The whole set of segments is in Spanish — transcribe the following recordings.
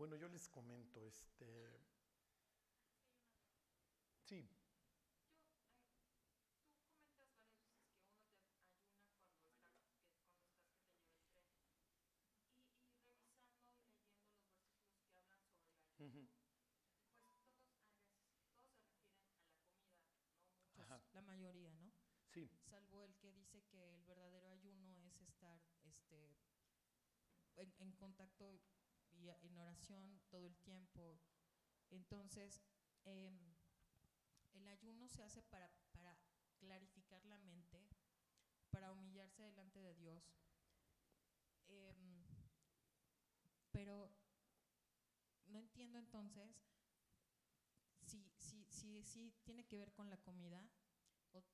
Bueno, yo les comento, este... Sí. Yo, tú comentas varias veces que uno te ayuna cuando, está, que, cuando estás que te lleva el tren. Y, y revisando y leyendo los versículos que hablan sobre el ayuno, Ujú. pues todos, se refieren a la comida, ¿no? Muchos, la mayoría, ¿no? Sí, Salvo el que dice que el verdadero ayuno es estar este, en, en contacto en oración todo el tiempo. Entonces, em, el ayuno se hace para, para clarificar la mente, para humillarse delante de Dios. Em, pero no entiendo entonces si, si, si, si tiene que ver con la comida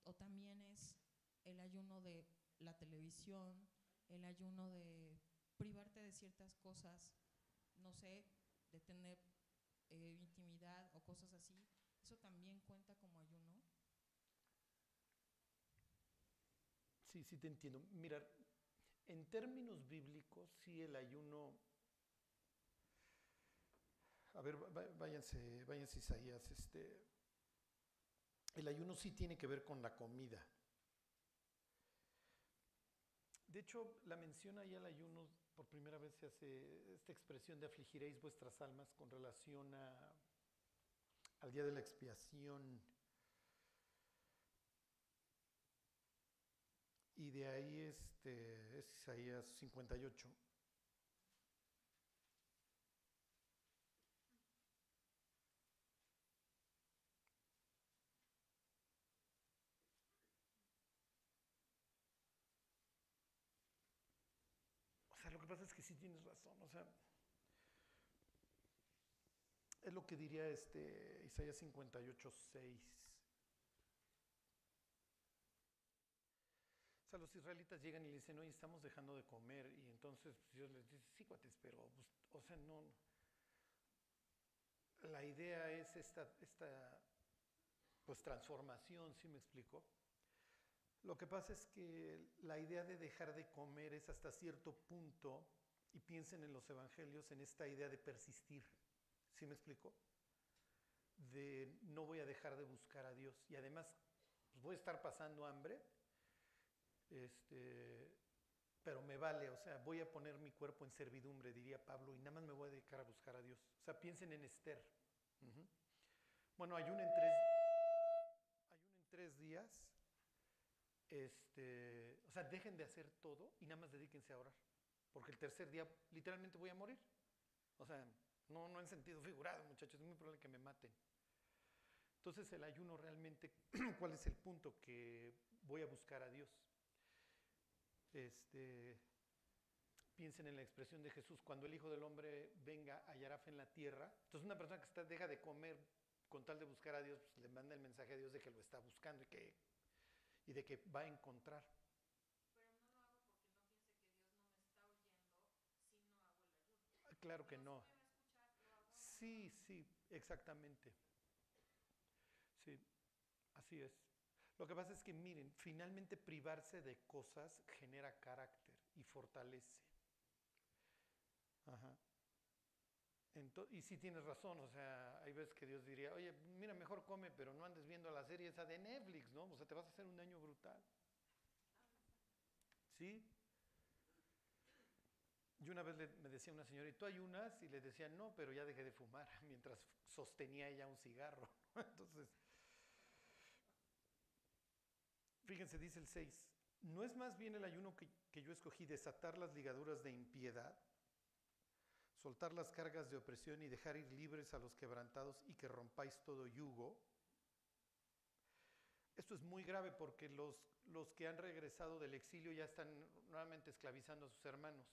o también es el ayuno de la televisión, el ayuno de privarte de ciertas cosas, no sé, de tener eh, intimidad o cosas así. ¿Eso también cuenta como ayuno? sí, sí te entiendo. Mira, en términos bíblicos, sí el ayuno... A ver, váyanse, váyanse Isaías, este... El ayuno sí tiene que ver con la comida. De hecho, la mención ahí al ayuno, por primera vez se hace esta expresión de afligiréis vuestras almas con relación a, al día de la expiación. Y de ahí este, es Isaías 58. Que pasa es que sí tienes razón, o sea, es lo que diría este Isaías 58, 6. O sea, los israelitas llegan y le dicen, oye, estamos dejando de comer. Y entonces pues, Dios les dice, sí, cuates, pero, pues, o sea, no. La idea es esta, esta pues, transformación, ¿sí me explico? Lo que pasa es que la idea de dejar de comer es hasta cierto punto, y piensen en los evangelios, en esta idea de persistir. ¿Sí me explico? De no voy a dejar de buscar a Dios. Y además, pues, voy a estar pasando hambre, este, pero me vale, o sea, voy a poner mi cuerpo en servidumbre, diría Pablo, y nada más me voy a dedicar a buscar a Dios. O sea, piensen en Esther. Ujú. Bueno, ayuno en tres, ayuno en tres días. Este, o sea, dejen de hacer todo y nada más dedíquense a orar. Porque el tercer día literalmente voy a morir. O sea, no, no en sentido figurado, muchachos, es muy probable que me maten. Entonces el ayuno realmente, ¿cuál es el punto? Que voy a buscar a Dios. Este, piensen en la expresión de Jesús, cuando el Hijo del Hombre venga, hallará fe en la tierra. Entonces una persona que está, deja de comer con tal de buscar a Dios, pues le manda el mensaje a Dios de que lo está buscando y, que, y de que va a encontrar. Pero no lo hago porque no piense que Dios no me está oyendo si no hago el ayuno. Claro que no. escuchar. Sí, sí, exactamente. Sí, así es. Lo que pasa es que, miren, finalmente privarse de cosas genera carácter y fortalece. Ajá. Y sí tienes razón, o sea, hay veces que Dios diría, oye, mira, mejor come, pero no andes viendo la serie esa de Netflix, ¿no? O sea, te vas a hacer un daño brutal. ¿Sí? Yo una vez me decía una señora, ¿y tú ayunas? Y le decía, no, pero ya dejé de fumar, mientras sostenía ella un cigarro. Entonces, fíjense, dice el 6, ¿no es más bien el ayuno que, que yo escogí desatar las ligaduras de impiedad, soltar las cargas de opresión y dejar ir libres a los quebrantados y que rompáis todo yugo? Esto es muy grave porque los, los que han regresado del exilio ya están nuevamente esclavizando a sus hermanos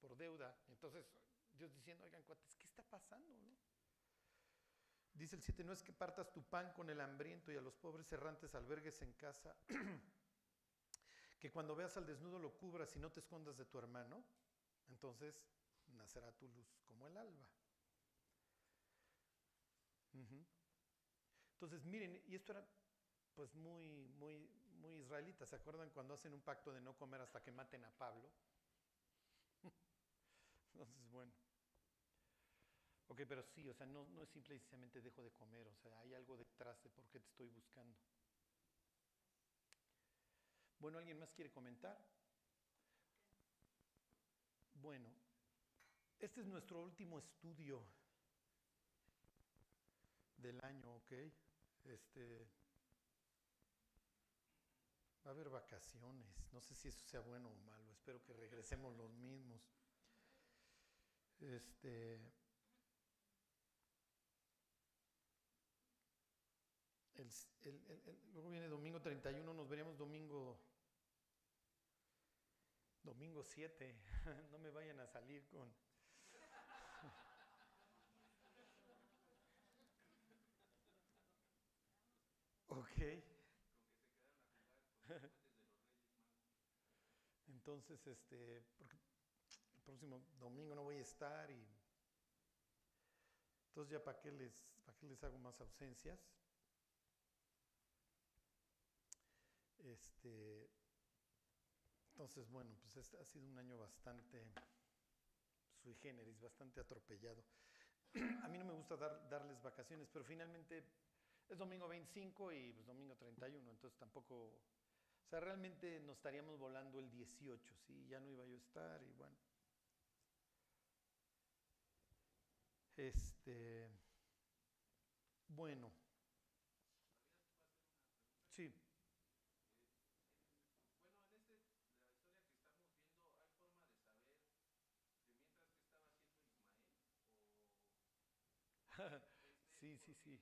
por deuda. Entonces, Dios diciendo, oigan, ¿qué está pasando? no?". Dice el 7, no es que partas tu pan con el hambriento y a los pobres errantes albergues en casa, que cuando veas al desnudo lo cubras y no te escondas de tu hermano, entonces nacerá tu luz como el alba. Entonces, miren, y esto era pues muy, muy, muy israelita. ¿Se acuerdan cuando hacen un pacto de no comer hasta que maten a Pablo? Entonces, bueno. Ok, pero sí, o sea, no, no es simplemente dejo de comer, o sea, hay algo detrás de por qué te estoy buscando. Bueno, ¿alguien más quiere comentar? Bueno, este es nuestro último estudio del año, ¿ok? Este, va a haber vacaciones, no sé si eso sea bueno o malo, espero que regresemos los mismos. Este, luego viene domingo 31, nos veremos domingo domingo 7. no me vayan a salir con Ok. Entonces, este, el próximo domingo no voy a estar y entonces ya para qué les, para qué les hago más ausencias. Este, entonces, bueno, pues este ha sido un año bastante sui generis, bastante atropellado. A mí no me gusta dar, darles vacaciones, pero finalmente es domingo 25 y pues, domingo 31, entonces tampoco, o sea, realmente nos estaríamos volando el 18, ¿sí? Ya no iba yo a estar y bueno. Este, bueno. Sí. sí, sí, sí.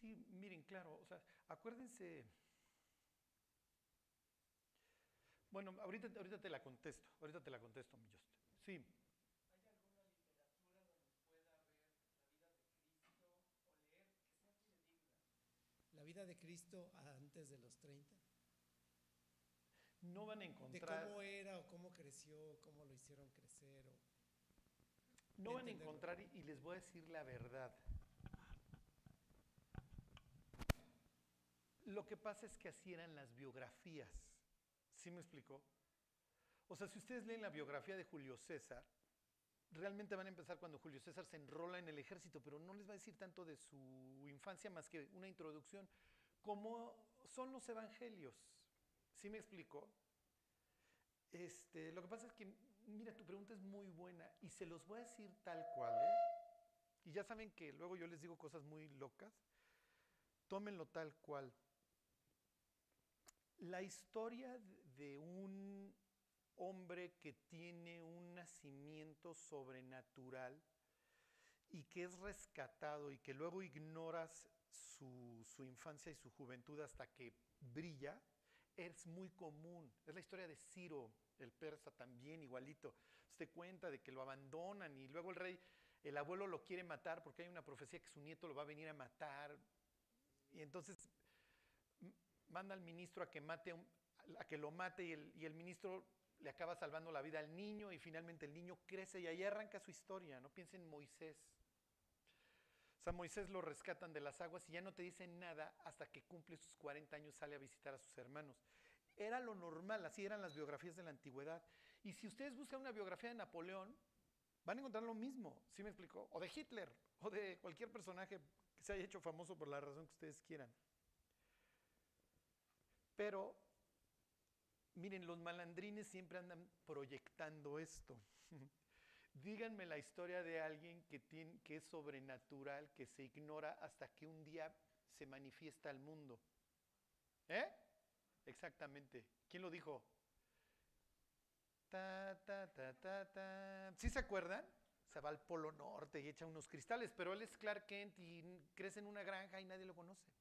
Sí, miren, claro, o sea, acuérdense. Bueno, ahorita, ahorita te la contesto, ahorita te la contesto, mi Just. Sí. ¿Hay alguna literatura donde pueda ver la vida de Cristo o leer que sea fidedigna? ¿La vida de Cristo antes de los 30? No van a encontrar. De cómo era o cómo creció, cómo lo hicieron crecer. O no van a encontrar, y les voy a decir la verdad. Lo que pasa es que así eran las biografías. ¿Sí me explicó? O sea, si ustedes leen la biografía de Julio César, realmente van a empezar cuando Julio César se enrola en el ejército, pero no les va a decir tanto de su infancia más que una introducción, como son los evangelios. ¿Sí me explicó? Este, lo que pasa es que, mira, tu pregunta es muy buena y se los voy a decir tal cual, ¿eh? Y ya saben que luego yo les digo cosas muy locas. Tómenlo tal cual la historia de un hombre que tiene un nacimiento sobrenatural y que es rescatado y que luego ignoras su, infancia y su juventud hasta que brilla, es muy común. Es la historia de Ciro, el persa también, igualito. Se cuenta de que lo abandonan y luego el rey, el abuelo lo quiere matar porque hay una profecía que su nieto lo va a venir a matar. Y entonces manda al ministro a que, mate a que lo mate y el, y el ministro le acaba salvando la vida al niño y finalmente el niño crece y ahí arranca su historia. No piensen en Moisés. O sea, Moisés lo rescatan de las aguas y ya no te dicen nada hasta que cumple sus 40 años, sale a visitar a sus hermanos. Era lo normal, así eran las biografías de la antigüedad. Y si ustedes buscan una biografía de Napoleón, van a encontrar lo mismo, ¿sí me explicó? O de Hitler, o de cualquier personaje que se haya hecho famoso por la razón que ustedes quieran. Pero, miren, los malandrines siempre andan proyectando esto. Díganme la historia de alguien que, tiene, que es sobrenatural, que se ignora hasta que un día se manifiesta al mundo. ¿Eh? Exactamente. ¿Quién lo dijo? Ta, ta, ta. ¿Sí se acuerdan? Se va al Polo Norte y echa unos cristales, pero él es Clark Kent y crece en una granja y nadie lo conoce.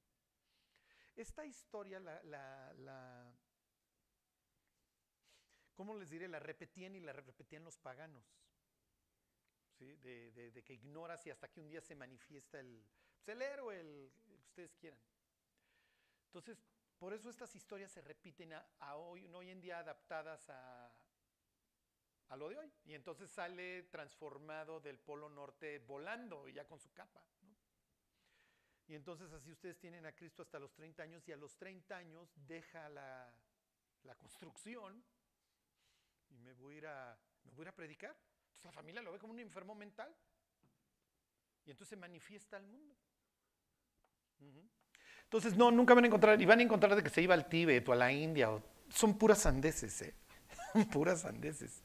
Esta historia la, la, ¿cómo les diré? La repetían y la repetían los paganos. ¿sí? De, que ignoras y hasta que un día se manifiesta el, pues, el héroe, que ustedes quieran. Entonces, por eso estas historias se repiten a, hoy, hoy en día adaptadas a, a lo de hoy. Y entonces sale transformado del polo norte volando y ya con su capa. Y entonces así ustedes tienen a Cristo hasta los 30 años y a los 30 años deja la, la construcción y me voy, a ir a, me voy a ir a predicar. Entonces la familia lo ve como un enfermo mental y entonces se manifiesta al mundo. Entonces, no, nunca van a encontrar, y van a encontrar de que se iba al Tíbet o a la India, son puras sandeces, ¿eh? puras sandeces.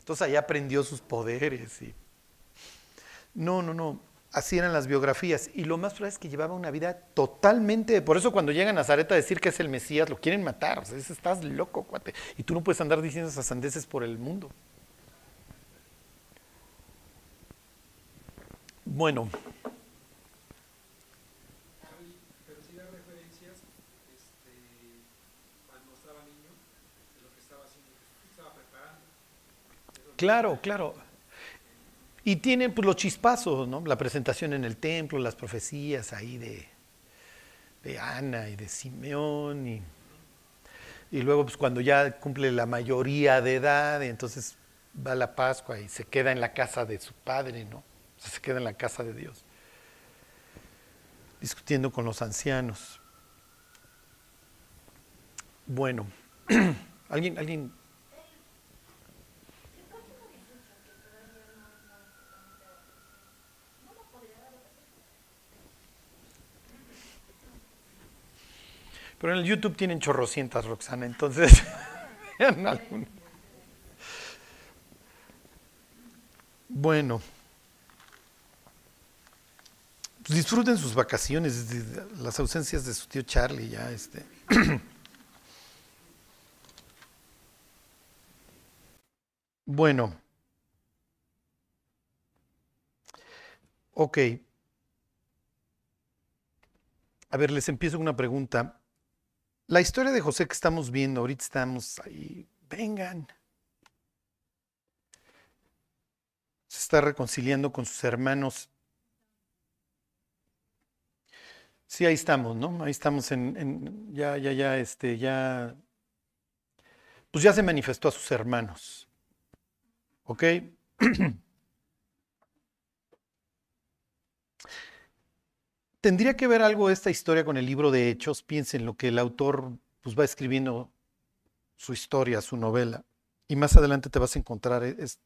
Entonces allá aprendió sus poderes y... No, no, no, así eran las biografías. Y lo más probable es que llevaba una vida totalmente... Por eso cuando llega a Nazaret a decir que es el Mesías, lo quieren matar. O sea, es- estás loco, cuate. Y tú no puedes andar diciendo esas sandeces por el mundo. Bueno. Claro, claro. Y tienen pues, los chispazos, ¿no? La presentación en el templo, las profecías ahí de, de Ana y de Simeón. Y, y luego, pues cuando ya cumple la mayoría de edad, entonces va a la Pascua y se queda en la casa de su padre, ¿no? O sea, se queda en la casa de Dios, discutiendo con los ancianos. Bueno, ¿alguien, alguien Pero en el YouTube tienen chorrocientas, Roxana, entonces vean algún- Bueno. Pues disfruten sus vacaciones, las ausencias de su tío Charlie ya, este. Bueno. Ok. A ver, les empiezo con una pregunta. La historia de José que estamos viendo, ahorita estamos ahí, vengan. Se está reconciliando con sus hermanos. Sí, ahí estamos, ¿no? Ahí estamos en, ya, ya, ya, este, ya, pues ya se manifestó a sus hermanos. ¿Ok? ¿Tendría que ver algo esta historia con el libro de Hechos? Piensen lo que el autor pues, va escribiendo su historia, su novela. Y más adelante te vas a encontrar e- es,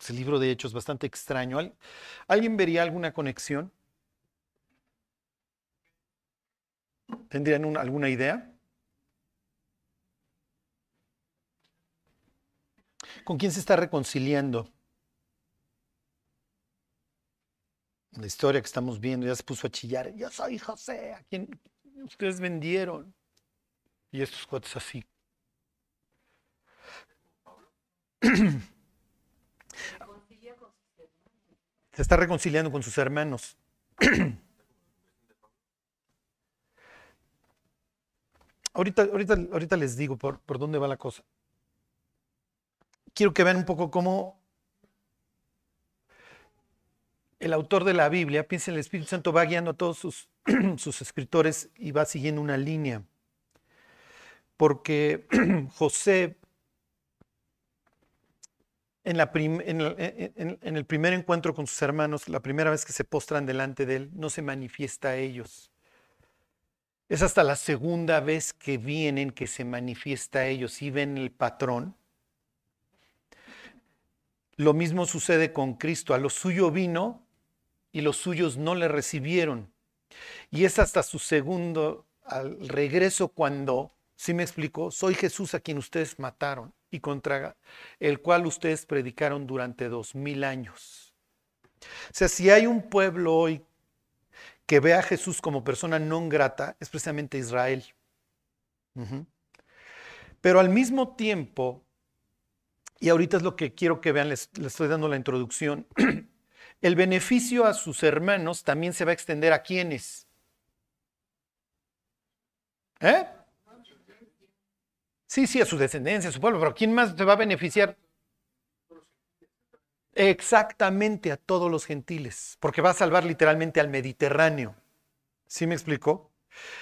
ese libro de Hechos bastante extraño. ¿Al- ¿Alguien vería alguna conexión? ¿Tendrían un- alguna idea? ¿Con quién se está reconciliando? La historia que estamos viendo ya se puso a chillar. Yo soy José, a quien ustedes vendieron. Y estos cuates así. Se está reconciliando con sus hermanos. ahorita, ahorita, ahorita les digo por, por dónde va la cosa. Quiero que vean un poco cómo el autor de la Biblia, piensen, el Espíritu Santo va guiando a todos sus, escritores y va siguiendo una línea. Porque José, en- en el primer encuentro con sus hermanos, la primera vez que se postran delante de él, no se manifiesta a ellos. Es hasta la segunda vez que vienen que se manifiesta a ellos y ven el patrón. Lo mismo sucede con Cristo. A lo suyo vino y los suyos no le recibieron. Y es hasta su segundo al regreso cuando, si me explico, soy Jesús a quien ustedes mataron y contra el cual ustedes predicaron durante dos mil años. O sea, si hay un pueblo hoy que ve a Jesús como persona no grata, es precisamente Israel. Pero al mismo tiempo, y ahorita es lo que quiero que vean, les estoy dando la introducción, el beneficio a sus hermanos también se va a extender a quienes. ¿Eh? Sí, sí, a su descendencia, a su pueblo, pero ¿quién más se va a beneficiar? Exactamente a todos los gentiles, porque va a salvar literalmente al Mediterráneo. ¿Sí me explicó?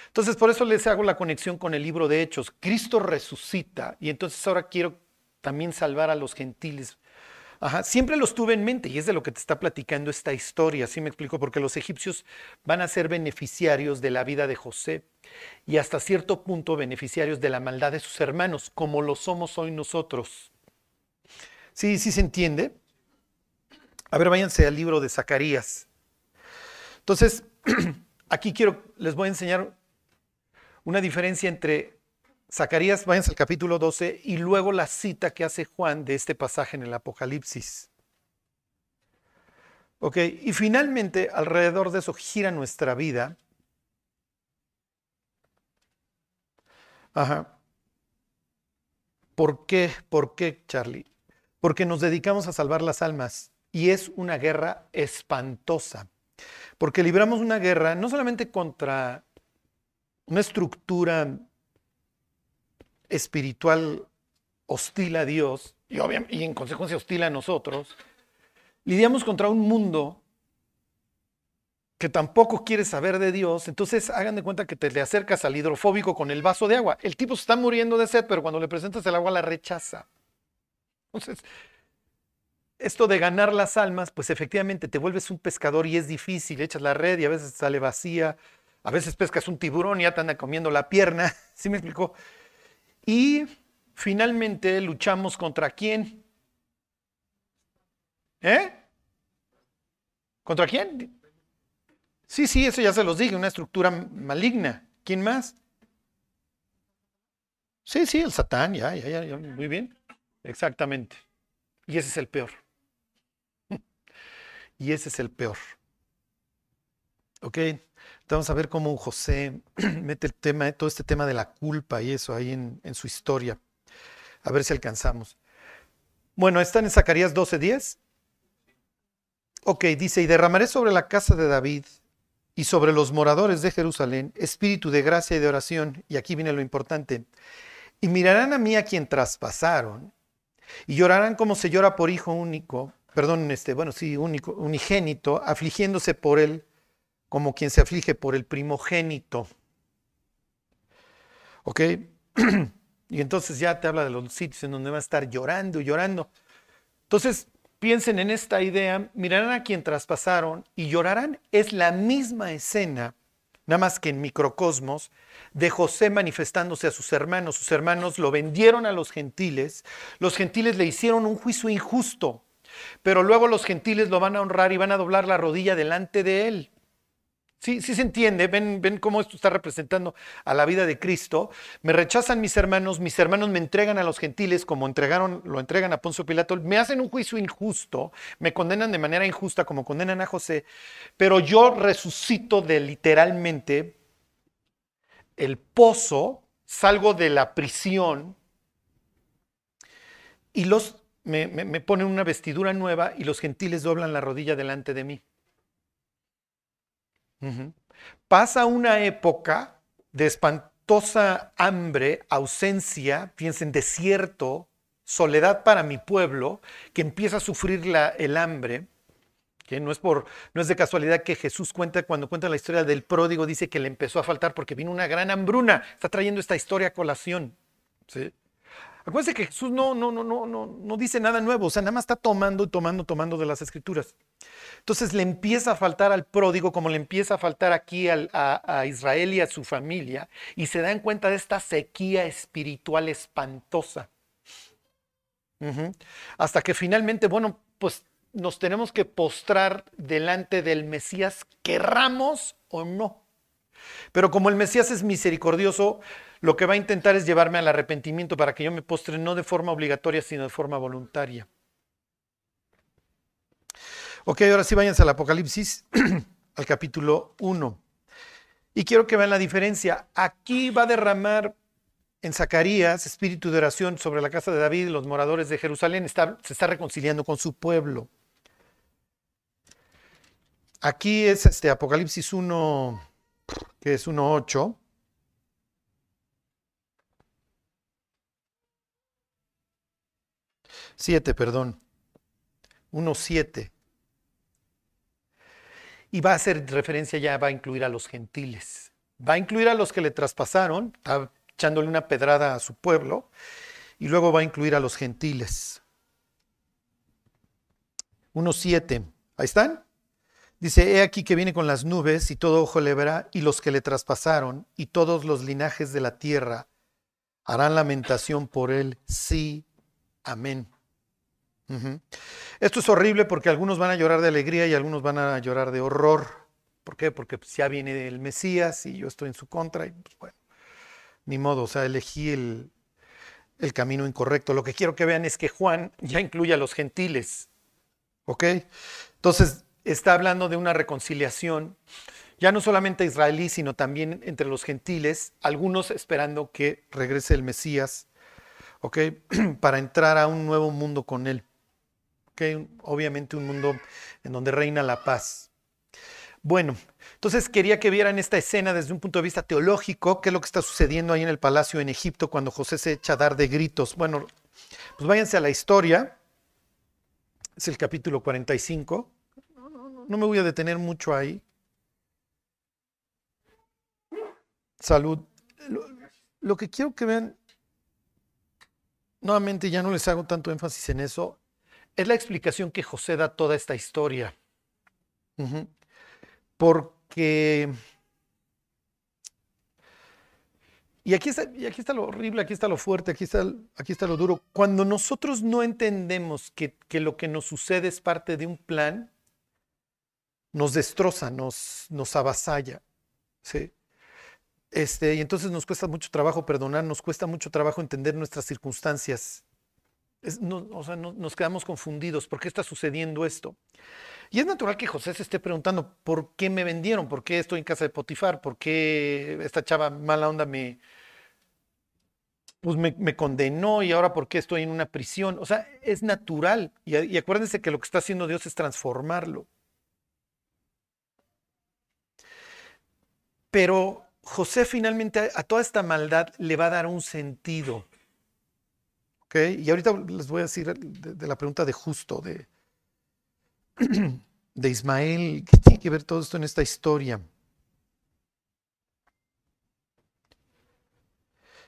Entonces, por eso les hago la conexión con el libro de Hechos. Cristo resucita y entonces ahora quiero también salvar a los gentiles. Ajá, siempre los tuve en mente y es de lo que te está platicando esta historia, ¿sí me explico? Porque los egipcios van a ser beneficiarios de la vida de José y hasta cierto punto beneficiarios de la maldad de sus hermanos, como lo somos hoy nosotros. ¿Sí, sí se entiende? A ver, váyanse al libro de Zacarías. Entonces, aquí quiero, les voy a enseñar una diferencia entre Zacarías, váyanse al capítulo 12, y luego la cita que hace Juan de este pasaje en el Apocalipsis. Ok, y finalmente alrededor de eso gira nuestra vida. Ajá. ¿Por qué? ¿Por qué, Charlie? Porque nos dedicamos a salvar las almas y es una guerra espantosa. Porque libramos una guerra no solamente contra una estructura espiritual hostil a Dios y, y en consecuencia hostil a nosotros, lidiamos contra un mundo que tampoco quiere saber de Dios, entonces hagan de cuenta que te le acercas al hidrofóbico con el vaso de agua. El tipo se está muriendo de sed, pero cuando le presentas el agua la rechaza. Entonces, esto de ganar las almas, pues efectivamente te vuelves un pescador y es difícil, echas la red y a veces sale vacía, a veces pescas un tiburón y ya te anda comiendo la pierna, ¿sí me explicó? Y finalmente luchamos contra quién? ¿Eh? ¿Contra quién? Sí, sí, eso ya se los dije, una estructura maligna. ¿Quién más? Sí, sí, el Satán, ya, ya, ya, muy bien. Exactamente. Y ese es el peor. Y ese es el peor. ¿Ok? Vamos a ver cómo José mete el tema, todo este tema de la culpa y eso ahí en, su historia. A ver si alcanzamos. Bueno, están en Zacarías 12:10. Ok, dice, y derramaré sobre la casa de David y sobre los moradores de Jerusalén espíritu de gracia y de oración. Y aquí viene lo importante. Y mirarán a mí a quien traspasaron y llorarán como se llora por hijo único, perdón, este, bueno, sí, único, unigénito, afligiéndose por él como quien se aflige por el primogénito. ¿Ok? y entonces ya te habla de los sitios en donde va a estar llorando y llorando. Entonces, piensen en esta idea, mirarán a quien traspasaron y llorarán. Es la misma escena, nada más que en microcosmos, de José manifestándose a sus hermanos. Sus hermanos lo vendieron a los gentiles, los gentiles le hicieron un juicio injusto, pero luego los gentiles lo van a honrar y van a doblar la rodilla delante de él. Sí, sí se entiende, ven, ven cómo esto está representando a la vida de Cristo. Me rechazan mis hermanos, mis hermanos me entregan a los gentiles como entregaron, lo entregan a Poncio Pilato, me hacen un juicio injusto, me condenan de manera injusta como condenan a José, pero yo resucito de literalmente el pozo, salgo de la prisión y los me, me ponen una vestidura nueva y los gentiles doblan la rodilla delante de mí. Pasa una época de espantosa hambre, ausencia, piensen, desierto, soledad para mi pueblo, que empieza a sufrir el hambre. No es, por, no es de casualidad que Jesús cuenta, cuando cuenta la historia del pródigo, dice que le empezó a faltar porque vino una gran hambruna. Está trayendo esta historia a colación. ¿sí? Acuérdense que Jesús no, no, no, no, no, no dice nada nuevo, o sea, nada más está tomando, tomando, tomando de las escrituras. Entonces le empieza a faltar al pródigo, como le empieza a faltar aquí a, Israel y a su familia, y se dan cuenta de esta sequía espiritual espantosa. Hasta que finalmente, bueno, pues nos tenemos que postrar delante del Mesías, querramos o no. Pero como el Mesías es misericordioso, lo que va a intentar es llevarme al arrepentimiento para que yo me postre no de forma obligatoria, sino de forma voluntaria. Ok, ahora sí váyanse al Apocalipsis, al capítulo 1. Y quiero que vean la diferencia. Aquí va a derramar en Zacarías espíritu de oración sobre la casa de David y los moradores de Jerusalén. se está reconciliando con su pueblo. Aquí es este Apocalipsis 1, que es 1.8. Siete, perdón. 1.7 y va a hacer referencia ya, va a incluir a los gentiles. Va a incluir a los que le traspasaron, está echándole una pedrada a su pueblo, y luego va a incluir a los gentiles. 1.7. Ahí están. Dice, he aquí que viene con las nubes y todo ojo le verá y los que le traspasaron y todos los linajes de la tierra harán lamentación por él. Sí, amén. Esto es horrible porque algunos van a llorar de alegría y algunos van a llorar de horror. ¿Por qué? Porque pues, ya viene el Mesías y yo estoy en su contra y pues bueno, ni modo, o sea, elegí el, el camino incorrecto. Lo que quiero que vean es que Juan ya incluye a los gentiles. ¿Ok? Entonces, está hablando de una reconciliación, ya no solamente israelí, sino también entre los gentiles, algunos esperando que regrese el Mesías, ¿ok? Para entrar a un nuevo mundo con él. ¿Ok? Obviamente un mundo en donde reina la paz. Bueno, entonces quería que vieran esta escena desde un punto de vista teológico, qué es lo que está sucediendo ahí en el palacio en Egipto cuando José se echa a dar de gritos. Bueno, pues váyanse a la historia, es el capítulo 45 no me voy a detener mucho ahí. Salud. Lo, que quiero que vean, nuevamente ya no les hago tanto énfasis en eso, es la explicación que José da toda esta historia. Porque... Y aquí, está, y aquí está lo horrible, aquí está lo fuerte, aquí está, aquí está lo duro. Cuando nosotros no entendemos que, que lo que nos sucede es parte de un plan, nos destroza, nos, nos avasalla. ¿sí? Este, y entonces nos cuesta mucho trabajo perdonar, nos cuesta mucho trabajo entender nuestras circunstancias. o sea, nos quedamos confundidos. ¿Por qué está sucediendo esto? Y es natural que José se esté preguntando, ¿por qué me vendieron? ¿Por qué estoy en casa de Potifar? ¿Por qué esta chava mala onda me, pues me, condenó y ahora por qué estoy en una prisión? O sea, es natural. Y, y acuérdense que lo que está haciendo Dios es transformarlo. Pero José finalmente a toda esta maldad le va a dar un sentido. ¿Ok? Y ahorita les voy a decir de, la pregunta de justo, de, de Ismael, ¿qué tiene que ver todo esto en esta historia?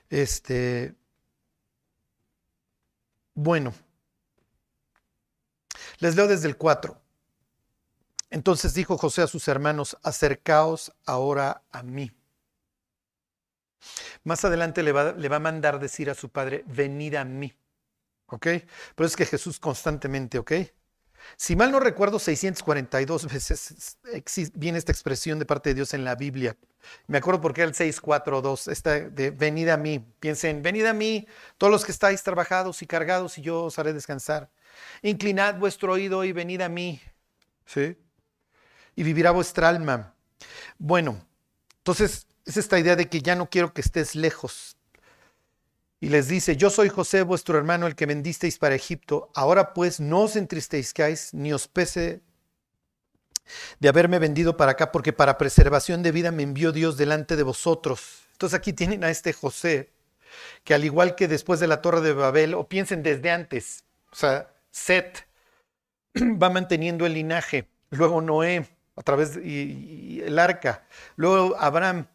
Este, bueno, les leo desde el 4. Entonces dijo José a sus hermanos, acercaos ahora a mí. Más adelante le va, a mandar decir a su padre, venid a mí. ¿Ok? Pero es que Jesús constantemente, ¿ok? Si mal no recuerdo, 642 veces viene esta expresión de parte de Dios en la Biblia. Me acuerdo porque era el 642, esta de venid a mí. Piensen, venid a mí, todos los que estáis trabajados y cargados, y yo os haré descansar. Inclinad vuestro oído y venid a mí. ¿Sí? Y vivirá vuestra alma. Bueno, entonces es esta idea de que ya no quiero que estés lejos. Y les dice, yo soy José, vuestro hermano, el que vendisteis para Egipto. Ahora pues no os entristezcáis ni os pese de haberme vendido para acá, porque para preservación de vida me envió Dios delante de vosotros. Entonces aquí tienen a este José, que al igual que después de la torre de Babel, o piensen desde antes, o sea, Set va manteniendo el linaje, luego Noé, a través del el arca, luego Abraham,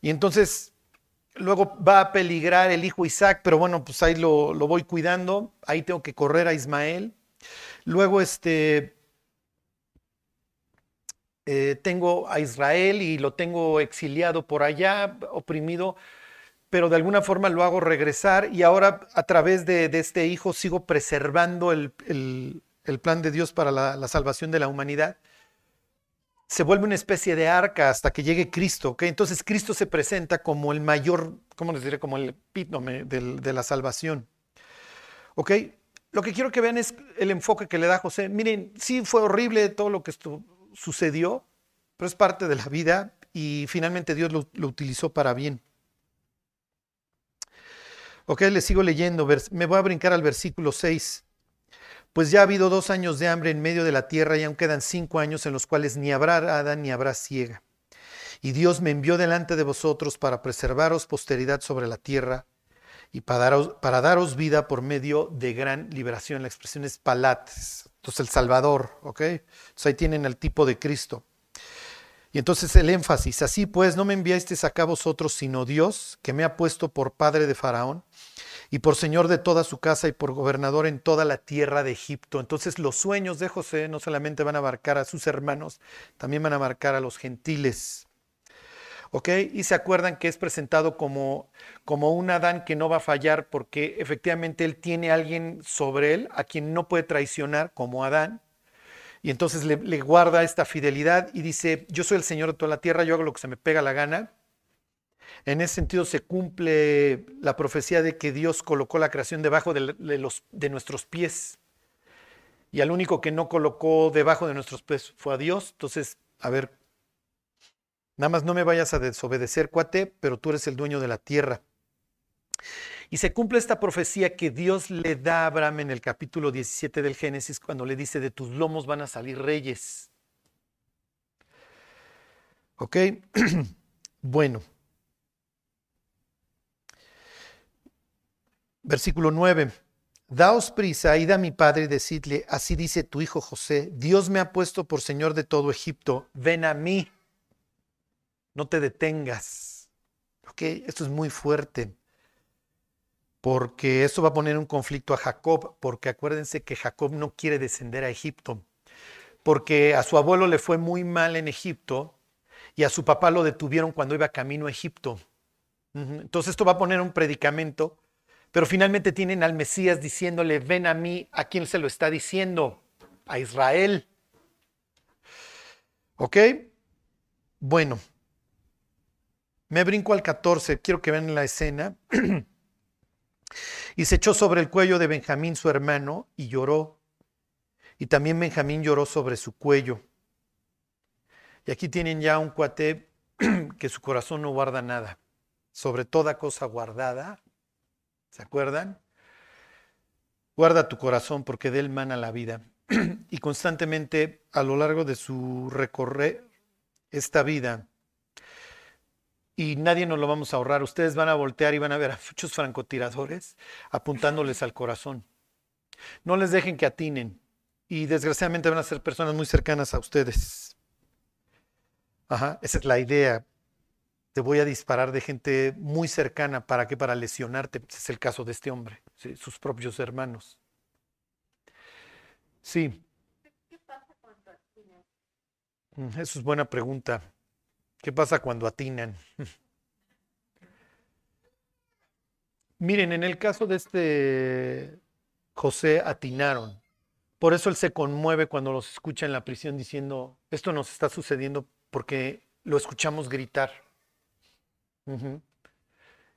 y entonces luego va a peligrar el hijo Isaac, pero bueno, pues ahí lo, voy cuidando, ahí tengo que correr a Ismael. Luego este, eh, tengo a Israel y lo tengo exiliado por allá, oprimido, pero de alguna forma lo hago regresar y ahora a través de, este hijo sigo preservando el, plan de Dios para la salvación de la humanidad se vuelve una especie de arca hasta que llegue Cristo. ¿ok? Entonces Cristo se presenta como el mayor, ¿cómo les diré? Como el epítome de la salvación. ¿Ok? Lo que quiero que vean es el enfoque que le da José. Miren, sí fue horrible todo lo que sucedió, pero es parte de la vida y finalmente Dios lo, lo utilizó para bien. Ok, les sigo leyendo. Me voy a brincar al versículo 6. Pues ya ha habido dos años de hambre en medio de la tierra y aún quedan cinco años en los cuales ni habrá hada ni habrá ciega. Y Dios me envió delante de vosotros para preservaros posteridad sobre la tierra y para daros, vida por medio de gran liberación. La expresión es palates, entonces el Salvador, ¿ok? Entonces ahí tienen el tipo de Cristo. Y entonces el énfasis, así pues no me enviasteis acá vosotros, sino Dios, que me ha puesto por padre de Faraón y por señor de toda su casa y por gobernador en toda la tierra de Egipto. Entonces los sueños de José no solamente van a abarcar a sus hermanos, también van a abarcar a los gentiles. ¿Ok? Y se acuerdan que es presentado como, como un Adán que no va a fallar porque efectivamente él tiene a alguien sobre él a quien no puede traicionar como Adán. Y entonces le, le guarda esta fidelidad y dice, yo soy el Señor de toda la tierra, yo hago lo que se me pega la gana en ese sentido se cumple la profecía de que Dios colocó la creación debajo de, nuestros pies. Y al único que no colocó debajo de nuestros pies fue a Dios. Entonces, a ver, nada más no me vayas a desobedecer, cuate, pero tú eres el dueño de la tierra. Y se cumple esta profecía que Dios le da a Abraham en el capítulo 17 del Génesis cuando le dice, de tus lomos van a salir reyes. ¿Ok? bueno. Versículo 9. Daos prisa, id a mi padre y decidle, así dice tu hijo José, Dios me ha puesto por Señor de todo Egipto, ven a mí, no te detengas. ¿Ok? Esto es muy fuerte, porque esto va a poner un conflicto a Jacob, porque acuérdense que Jacob no quiere descender a Egipto, porque a su abuelo le fue muy mal en Egipto y a su papá lo detuvieron cuando iba camino a Egipto. Entonces esto va a poner un predicamento pero finalmente tienen al Mesías diciéndole, ven a mí, ¿a quién se lo está diciendo? A Israel. ¿Ok? Bueno, me brinco al 14, quiero que vean la escena. y se echó sobre el cuello de Benjamín su hermano y lloró. Y también Benjamín lloró sobre su cuello. Y aquí tienen ya un cuate que su corazón no guarda nada. Sobre toda cosa guardada, ¿Se acuerdan? Guarda tu corazón porque de él mana la vida. y constantemente a lo largo de su recorrer esta vida, y nadie nos lo vamos a ahorrar, ustedes van a voltear y van a ver a muchos francotiradores apuntándoles al corazón. No les dejen que atinen. Y desgraciadamente van a ser personas muy cercanas a ustedes. Ajá, esa es la idea te voy a disparar de gente muy cercana. ¿Para qué? Para lesionarte. es el caso de este hombre, sus propios hermanos. Sí. ¿Qué pasa cuando atinan? Mm, eso es buena pregunta. ¿Qué pasa cuando atinan? Miren, en el caso de este José atinaron. Por eso él se conmueve cuando los escucha en la prisión diciendo, esto nos está sucediendo porque lo escuchamos gritar.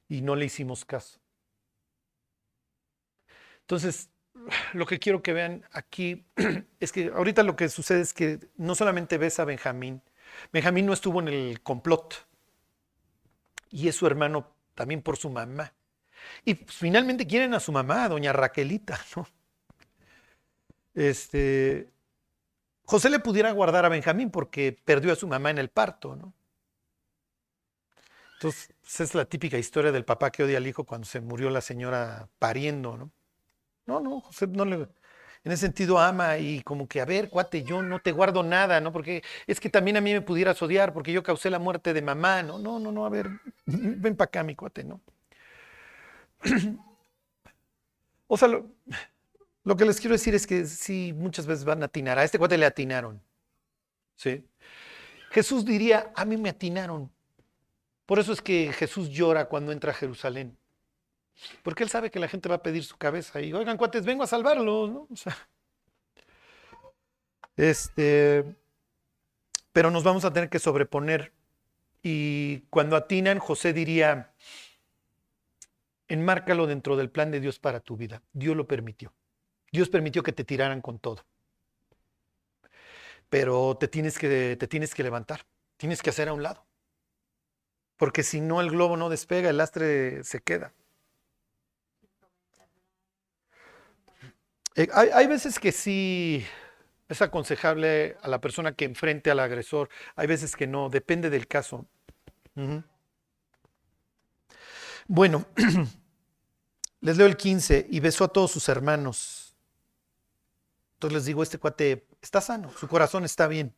Y no le hicimos caso. Entonces, lo que quiero que vean aquí es que ahorita lo que sucede es que no solamente ves a Benjamín, Benjamín no estuvo en el complot y es su hermano también por su mamá. Y finalmente quieren a su mamá, a doña Raquelita, ¿no? Este, José le pudiera guardar a Benjamín porque perdió a su mamá en el parto, ¿no? Entonces, esa es la típica historia del papá que odia al hijo cuando se murió la señora pariendo, ¿no? No, no, José no le... En ese sentido ama y como que, a ver, cuate, yo no te guardo nada, ¿no? Porque es que también a mí me pudieras odiar porque yo causé la muerte de mamá, ¿no? No, no, no, a ver, ven para acá, mi cuate, ¿no? O sea, lo, lo, que les quiero decir es que sí, muchas veces van a atinar. A este cuate le atinaron. ¿Sí? Jesús diría, a mí me atinaron. Por eso es que Jesús llora cuando entra a Jerusalén. Porque él sabe que la gente va a pedir su cabeza y, oigan, cuates, vengo a salvarlos, ¿no? este, pero nos vamos a tener que sobreponer. Y cuando atinan, José diría, enmárcalo dentro del plan de Dios para tu vida. Dios lo permitió. Dios permitió que te tiraran con todo. Pero te tienes que, te tienes que levantar, tienes que hacer a un lado porque si no el globo no despega, el lastre se queda. Eh, hay, veces que sí es aconsejable a la persona que enfrente al agresor, hay veces que no, depende del caso. Bueno, les leo el 15 y besó a todos sus hermanos. Entonces les digo, este cuate está sano, su corazón está bien.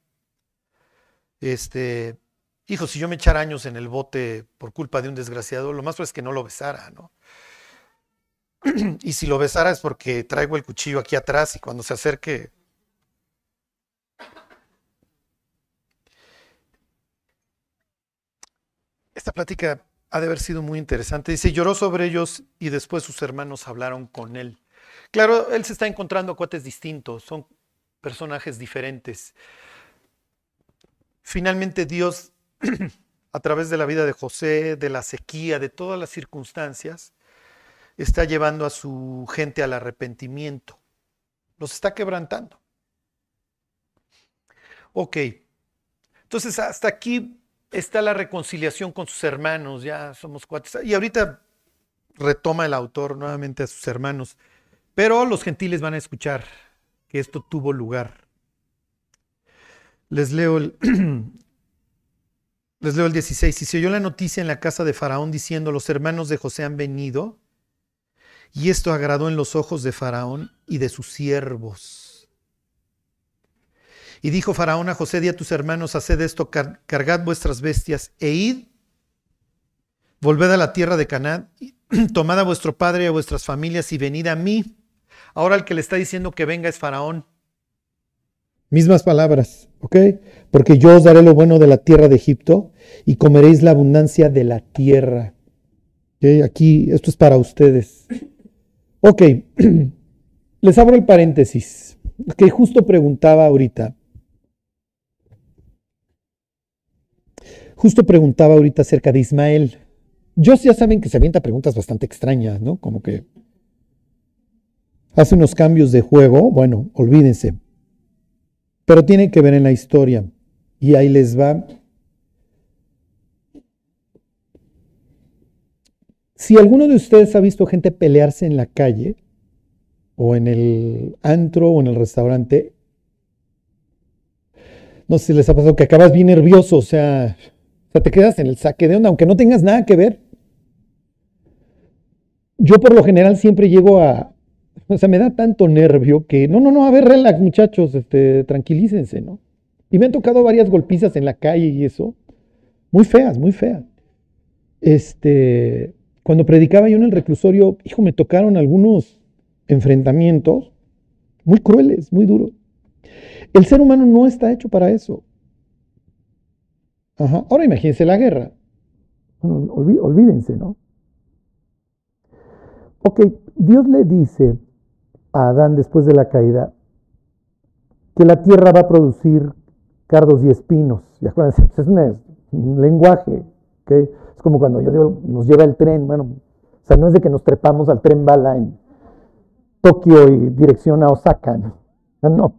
Este, Hijo, si yo me echara años en el bote por culpa de un desgraciado, lo más probable es que no lo besara, ¿no? y si lo besara es porque traigo el cuchillo aquí atrás y cuando se acerque... Esta plática ha de haber sido muy interesante. Dice, lloró sobre ellos y después sus hermanos hablaron con él. Claro, él se está encontrando cuates distintos, son personajes diferentes. Finalmente Dios, a través de la vida de José, de la sequía, de todas las circunstancias, está llevando a su gente al arrepentimiento. Los está quebrantando. Ok. Entonces, hasta aquí está la reconciliación con sus hermanos, ya somos cuates. Y ahorita retoma el autor nuevamente a sus hermanos. Pero los gentiles van a escuchar que esto tuvo lugar. Les leo el, les leo el 16. Y se oyó la noticia en la casa de Faraón diciendo, los hermanos de José han venido, y esto agradó en los ojos de Faraón y de sus siervos. Y dijo Faraón a José, di a tus hermanos, haced esto, cargad vuestras bestias e id, volved a la tierra de Canaán, tomad a vuestro padre y a vuestras familias y venid a mí Ahora el que le está diciendo que venga es Faraón. Mismas palabras, Porque yo os daré lo bueno de la tierra de Egipto y comeréis la abundancia de la tierra. Aquí, esto es para ustedes. Ok, les abro el paréntesis, que justo preguntaba ahorita. Justo preguntaba ahorita acerca de Ismael. Yo ya saben que se avienta preguntas bastante extrañas, ¿no? Como que hace unos cambios de juego, bueno, olvídense. Pero tienen que ver en la historia. Y ahí les va. Si alguno de ustedes ha visto gente pelearse en la calle, o en el antro, o en el restaurante, no sé si les ha pasado que acabas bien nervioso, o sea, o sea, te quedas en el saque de onda, aunque no tengas nada que ver. Yo por lo general siempre llego a, o sea, me da tanto nervio que, no, no, no, a ver, relax, muchachos, este, tranquilícense, ¿no? Y me han tocado varias golpizas en la calle y eso, muy feas, muy feas. Este, cuando predicaba yo en el reclusorio, hijo, me tocaron algunos enfrentamientos muy crueles, muy duros. El ser humano no está hecho para eso. Ahora imagínense la guerra. olvídense, ¿no? Ok, Dios le dice a Adán después de la caída que la tierra va a producir cardos y espinos. Pues, es un lenguaje. ¿okay? Es como cuando yo digo, nos lleva el tren. Bueno, o sea, no es de que nos trepamos al tren bala en Tokio y dirección a Osaka. No. no. O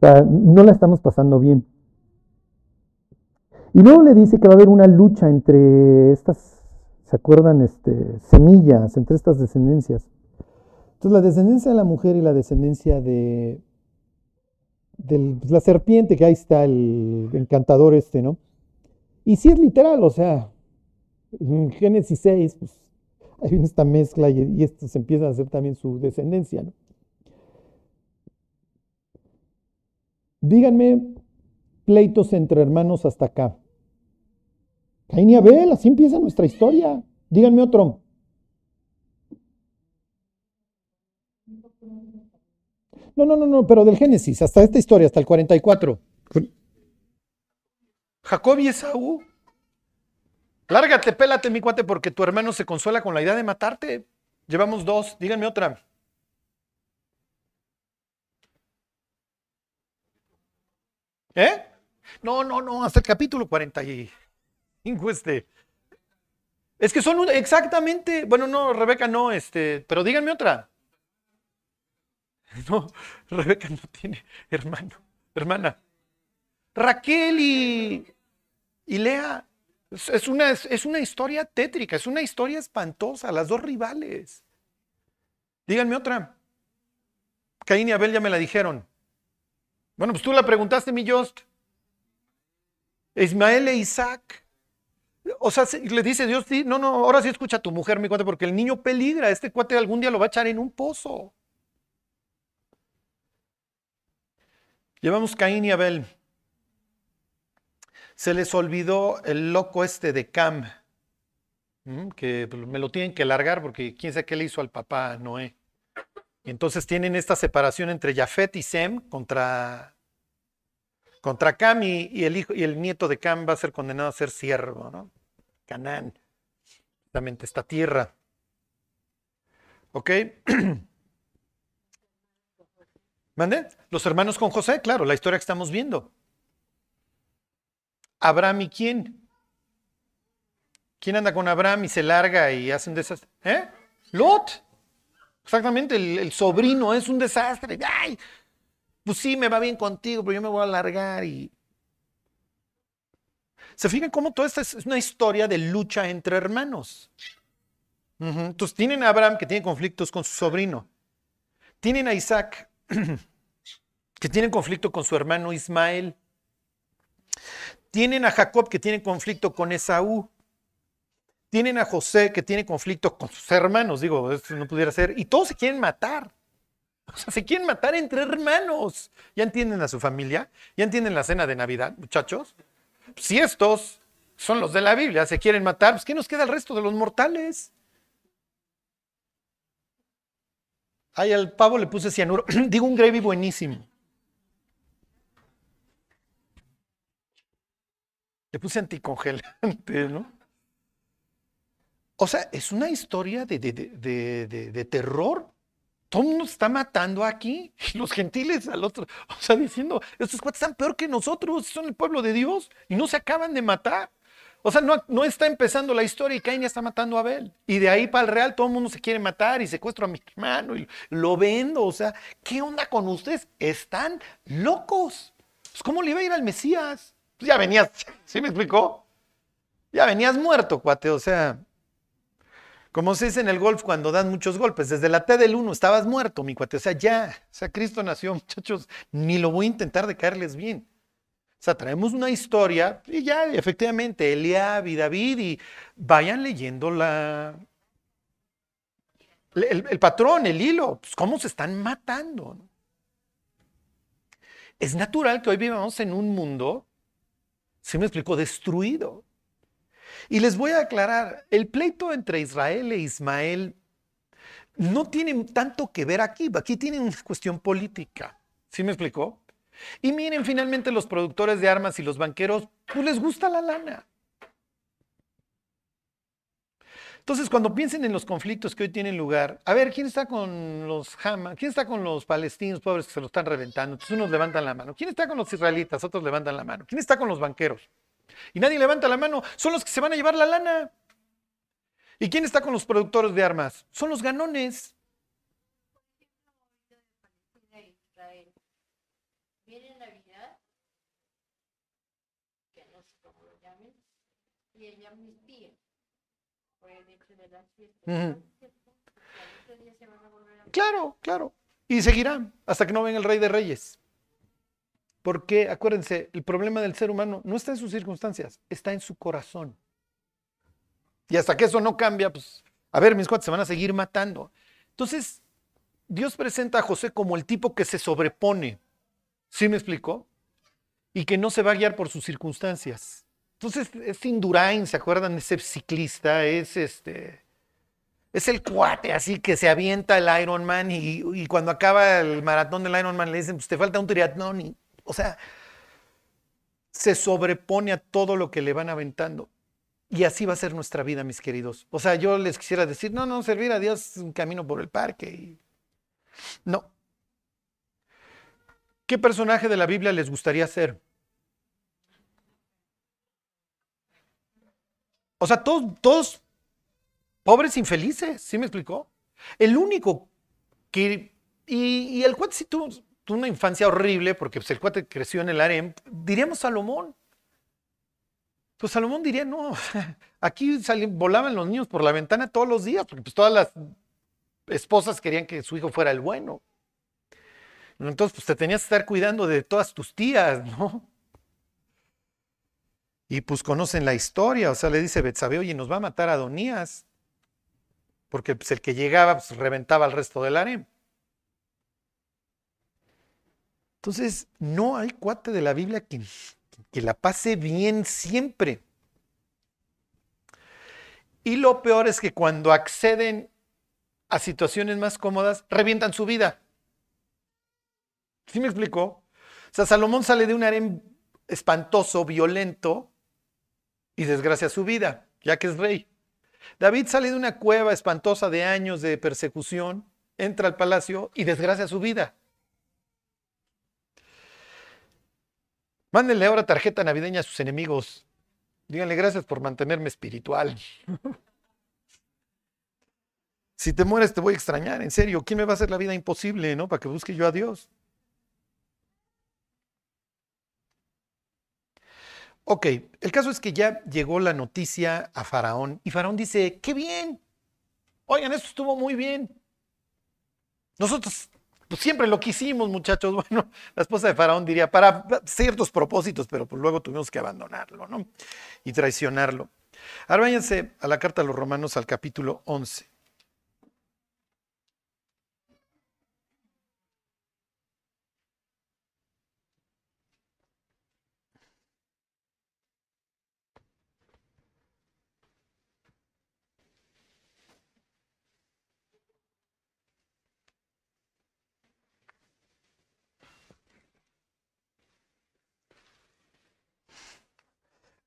sea, no la estamos pasando bien. Y luego le dice que va a haber una lucha entre estas, ¿se acuerdan? Este, semillas, entre estas descendencias. Entonces, la descendencia de la mujer y la descendencia de, pues, la serpiente, que ahí está el encantador este, ¿no? Y si es literal, o sea, en Génesis 6, pues hay viene esta mezcla y, y esto se empieza a hacer también su descendencia, ¿no? Díganme pleitos entre hermanos hasta acá. Caín y Abel, así empieza nuestra historia. Díganme otro. No, no, no, no, pero del Génesis, hasta esta historia, hasta el 44. Jacob y Esaú. Lárgate, pélate, mi cuate, porque tu hermano se consuela con la idea de matarte. Llevamos dos, díganme otra. ¿Eh? No, no, no, hasta el capítulo 45 este. Es que son exactamente, bueno, no, Rebeca no, este, pero díganme otra. No, Rebeca no tiene hermano, hermana. Raquel y, y Lea. Es una, es una historia tétrica, es una historia espantosa, las dos rivales. Díganme otra. Caín y Abel ya me la dijeron. Bueno, pues tú la preguntaste, mi Jost. Ismael e Isaac. O sea, le dice Dios, no, no, ahora sí escucha a tu mujer, mi cuate, porque el niño peligra. Este cuate algún día lo va a echar en un pozo. Llevamos Caín y Abel. Se les olvidó el loco este de Cam. que pues, me lo tienen que largar porque quién sabe qué le hizo al papá Noé. Entonces tienen esta separación entre Jafet y Sem contra, contra Cam y, y el hijo y el nieto de Cam va a ser condenado a ser siervo, ¿no? Canaán, justamente esta tierra. ¿Ok? ¿Mande? Los hermanos con José, claro, la historia que estamos viendo. Abraham y quién? ¿Quién anda con Abraham y se larga y hace un desastre? ¿Eh? Lot. Exactamente, el, sobrino es un desastre. Ay, pues sí, me va bien contigo, pero yo me voy a largar y... ¿Se fijan cómo toda esta es una historia de lucha entre hermanos? Entonces tienen a Abraham que tiene conflictos con su sobrino. Tienen a Isaac que tiene conflicto con su hermano Ismael. Tienen a Jacob que tiene conflicto con Esaú. Tienen a José que tiene conflicto con sus hermanos, digo, esto no pudiera ser. Y todos se quieren matar. O sea, se quieren matar entre hermanos. ¿Ya entienden a su familia? ¿Ya entienden la cena de Navidad, muchachos? Si estos son los de la Biblia, se quieren matar, pues ¿qué nos queda el resto de los mortales? Ay, al pavo le puse cianuro. Digo un gravy buenísimo. Le puse anticongelante, ¿no? O sea, es una historia de, de- de- de- terror. Todo mundo está matando aquí. Y los gentiles al otro. O sea, diciendo, estos cuates están peor que nosotros, son el pueblo de Dios y no se acaban de matar. O sea, no, no está empezando la historia y Caín ya está matando a Abel. Y de ahí para el real todo el mundo se quiere matar y secuestro a mi hermano y lo vendo. O sea, ¿qué onda con ustedes? Están locos. Pues, ¿Cómo le iba a ir al Mesías? Pues ya venías, ¿sí me explicó? Ya venías muerto, cuate. O sea, como se dice en el golf cuando dan muchos golpes, desde la T del 1 estabas muerto, mi cuate. O sea, ya, o sea, Cristo nació, muchachos, ni lo voy a intentar de caerles bien. O sea, traemos una historia y ya, efectivamente, Eliab y David y vayan leyendo la, el, patrón, el hilo, pues cómo se están matando. Es natural que hoy vivamos en un mundo, se me explicó, destruido. Y les voy a aclarar, el pleito entre Israel e Ismael no tiene tanto que ver aquí, aquí tiene una cuestión política. ¿Sí me explicó? Y miren, finalmente los productores de armas y los banqueros, pues les gusta la lana. Entonces, cuando piensen en los conflictos que hoy tienen lugar, a ver, ¿quién está con los Hamas? ¿Quién está con los palestinos pobres que se lo están reventando? Entonces unos levantan la mano. ¿Quién está con los israelitas? Otros levantan la mano. ¿Quién está con los banqueros? Y nadie levanta la mano. Son los que se van a llevar la lana. ¿Y quién está con los productores de armas? Son los ganones. de Israel. Viene Navidad, que no sé cómo lo llamen, y ella amnistía por el hecho de las fiestas. Ujú. ¿cierto? Al otro día se van a Claro, claro. Y seguirán hasta que no venga el rey de reyes. Porque, acuérdense, el problema del ser humano no está en sus circunstancias, está en su corazón. Y hasta que eso no cambia, pues, a ver, mis cuates se van a seguir matando. Entonces, Dios presenta a José como el tipo que se sobrepone. ¿Sí me explicó? Y que no se va a guiar por sus circunstancias. Entonces, es Indurain, ¿se acuerdan? Ese ciclista, es este. Es el cuate así que se avienta el Ironman y, y cuando acaba el maratón del Ironman le dicen, pues te falta un triatlón. Y, o sea, se sobrepone a todo lo que le van aventando. Y así va a ser nuestra vida, mis queridos. O sea, yo les quisiera decir, no, no, servir a Dios es un camino por el parque. y- No. ¿Qué personaje de la Biblia les gustaría ser? O sea, todos, todos pobres infelices, ¿sí me explicó? El único que... Y, el cuate sí tuvo, una infancia horrible porque pues, el cuate creció en el harem. Diríamos Salomón. Pues Salomón diría, no, aquí volaban los niños por la ventana todos los días porque pues todas las esposas querían que su hijo fuera el bueno. Entonces, pues te tenías que estar cuidando de todas tus tías, ¿no? Y pues conocen la historia, o sea, le dice Betsabe, oye, nos va a matar a Adonías, porque pues, el que llegaba pues, reventaba al resto del harem. Entonces, no hay cuate de la Biblia que, que la pase bien siempre. Y lo peor es que cuando acceden a situaciones más cómodas, revientan su vida. ¿Sí me explicó? O sea, Salomón sale de un harén espantoso, violento, y desgracia su vida, ya que es rey. David sale de una cueva espantosa de años de persecución, entra al palacio y desgracia su vida. Mándenle ahora tarjeta navideña a sus enemigos. Díganle gracias por mantenerme espiritual. si te mueres te voy a extrañar, en serio. ¿Quién me va a hacer la vida imposible, no? Para que busque yo a Dios. Ok, el caso es que ya llegó la noticia a Faraón y Faraón dice, qué bien. Oigan, esto estuvo muy bien. Nosotros pues siempre lo quisimos, muchachos. Bueno, la esposa de Faraón diría, para ciertos propósitos, pero pues luego tuvimos que abandonarlo, ¿no? Y traicionarlo. Ahora váyanse a la carta a los romanos al capítulo 11.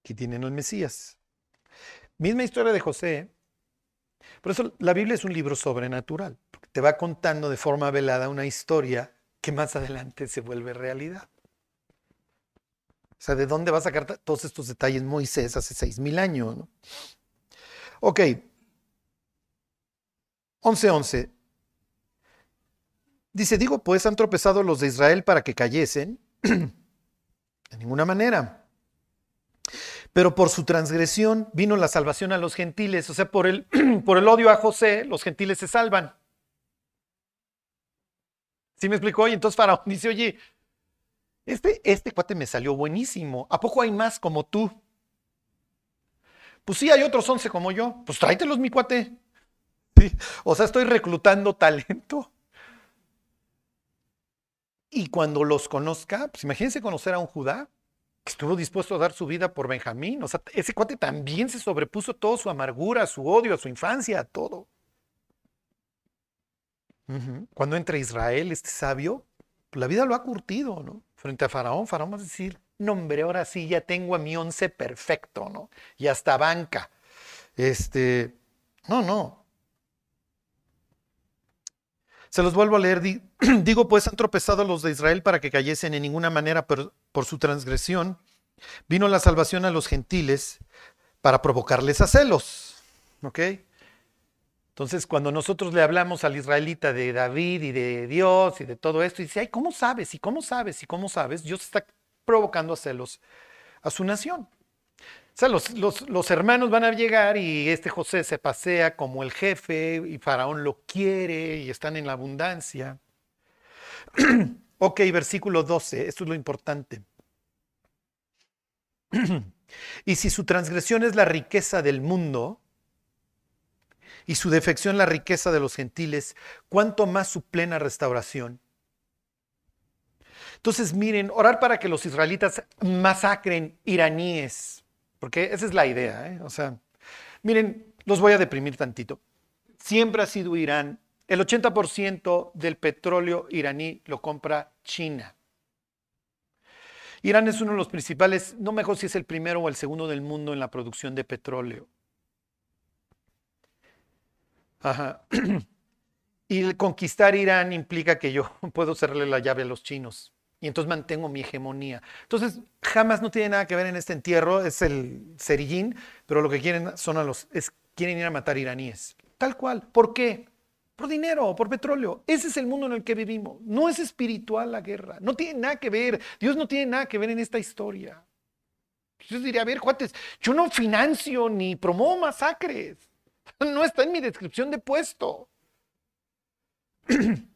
Aquí tienen al Mesías. Misma historia de José. Por eso la Biblia es un libro sobrenatural. Porque te va contando de forma velada una historia que más adelante se vuelve realidad. O sea, ¿de dónde va a sacar todos estos detalles Moisés hace seis mil años? ¿no? Ok. 11.11. Dice, digo, pues han tropezado los de Israel para que cayesen. de ninguna manera. Pero por su transgresión vino la salvación a los gentiles. O sea, por el, por el odio a José, los gentiles se salvan. ¿Sí me explicó? Y entonces Faraón dice, oye, este, este cuate me salió buenísimo. ¿A poco hay más como tú? Pues sí, hay otros once como yo. Pues tráetelos, mi cuate. O sea, estoy reclutando talento. Y cuando los conozca, pues imagínense conocer a un Judá estuvo dispuesto a dar su vida por Benjamín. O sea, ese cuate también se sobrepuso todo su amargura, su odio, a su infancia, a todo. Cuando entra Israel, este sabio, pues, la vida lo ha curtido, ¿no? Frente a Faraón, Faraón va a decir, no hombre, ahora sí ya tengo a mi once perfecto, ¿no? Y hasta banca. Este, no, no. Se los vuelvo a leer. Digo, pues han tropezado los de Israel para que cayesen en ninguna manera, por su transgresión, vino la salvación a los gentiles para provocarles a celos. ¿Ok? Entonces, cuando nosotros le hablamos al israelita de David y de Dios y de todo esto, y dice, ay, ¿cómo sabes? ¿Y cómo sabes? ¿Y cómo sabes? Dios está provocando a celos a su nación. O sea, los, hermanos van a llegar y este José se pasea como el jefe y Faraón lo quiere y están en la abundancia. Ok, versículo 12, esto es lo importante. y si su transgresión es la riqueza del mundo y su defección la riqueza de los gentiles, ¿cuánto más su plena restauración? Entonces, miren, orar para que los israelitas masacren iraníes, porque esa es la idea, ¿eh? O sea, miren, los voy a deprimir tantito. Siempre ha sido Irán el 80% del petróleo iraní lo compra China. Irán es uno de los principales, no mejor si es el primero o el segundo del mundo en la producción de petróleo. Ajá. Y conquistar Irán implica que yo puedo cerrarle la llave a los chinos. Y entonces mantengo mi hegemonía. Entonces, jamás no tiene nada que ver en este entierro, es el cerillín, pero lo que quieren son a los, quieren ir a matar iraníes. Tal cual. ¿Por qué? Por dinero, por petróleo. Ese es el mundo en el que vivimos. No es espiritual la guerra. No tiene nada que ver. Dios no tiene nada que ver en esta historia. Yo diría, a ver, cuates, yo no financio ni promuevo masacres. No está en mi descripción de puesto.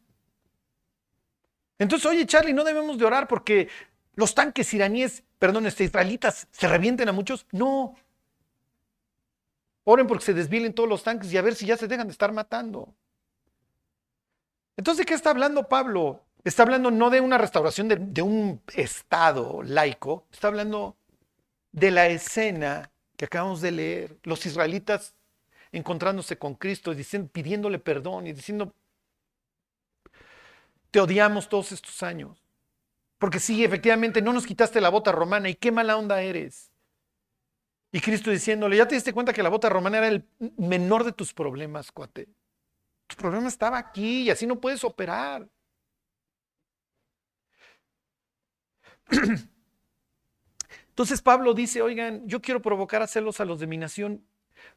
Entonces, oye, Charlie, no debemos de orar porque los tanques iraníes, perdón, este, israelitas, se revienten a muchos. No. Oren porque se desvielen todos los tanques y a ver si ya se dejan de estar matando. Entonces, ¿de qué está hablando Pablo? Está hablando no de una restauración de, un Estado laico, está hablando de la escena que acabamos de leer. Los israelitas encontrándose con Cristo, diciendo, pidiéndole perdón y diciendo, te odiamos todos estos años. Porque sí, efectivamente, no nos quitaste la bota romana y qué mala onda eres. Y Cristo diciéndole, ya te diste cuenta que la bota romana era el menor de tus problemas, cuate. Tu problema estaba aquí y así no puedes operar. Entonces Pablo dice, oigan, yo quiero provocar a celos a los de mi nación,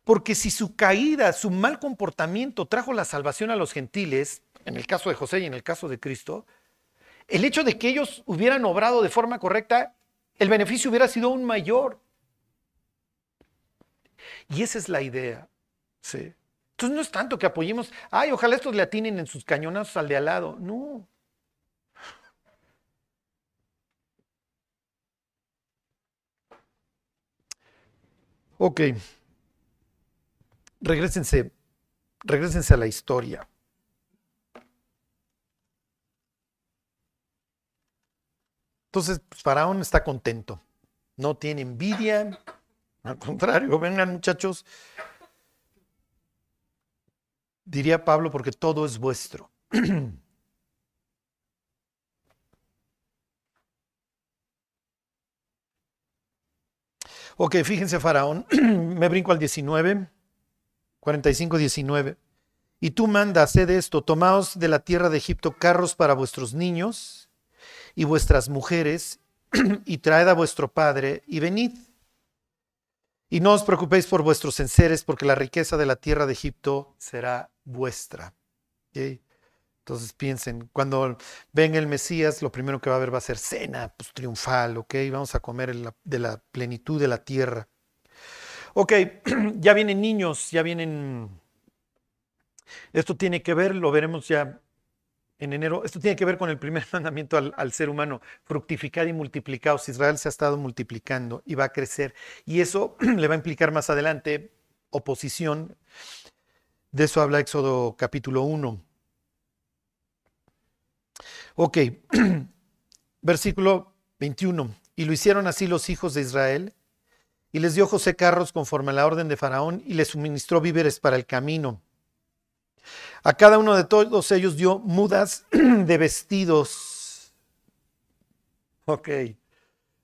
porque si su caída, su mal comportamiento trajo la salvación a los gentiles, en el caso de José y en el caso de Cristo, el hecho de que ellos hubieran obrado de forma correcta, el beneficio hubiera sido aún mayor. Y esa es la idea. ¿sí? Entonces no es tanto que apoyemos, ay, ojalá estos le atinen en sus cañonazos al de al lado. No. Ok. Regrésense, regrésense a la historia. Entonces, Faraón está contento. No tiene envidia. Al contrario, vengan muchachos. Diría Pablo, porque todo es vuestro. ok, fíjense, Faraón. Me brinco al 19, 45, 19. Y tú manda, haced esto, tomaos de la tierra de Egipto carros para vuestros niños y vuestras mujeres, y traed a vuestro padre, y venid. Y no os preocupéis por vuestros enseres, porque la riqueza de la tierra de Egipto será vuestra. Entonces piensen, cuando venga el Mesías, lo primero que va a haber va a ser cena pues, triunfal, ¿ok? Vamos a comer de la plenitud de la tierra. Ok, ya vienen niños, ya vienen... Esto tiene que ver, lo veremos ya en enero. Esto tiene que ver con el primer mandamiento al, ser humano, fructificar y multiplicaos. Israel se ha estado multiplicando y va a crecer. Y eso le va a implicar más adelante oposición. De eso habla Éxodo capítulo 1. Ok, versículo 21. Y lo hicieron así los hijos de Israel. Y les dio José carros conforme a la orden de Faraón y les suministró víveres para el camino. A cada uno de todos ellos dio mudas de vestidos. Ok.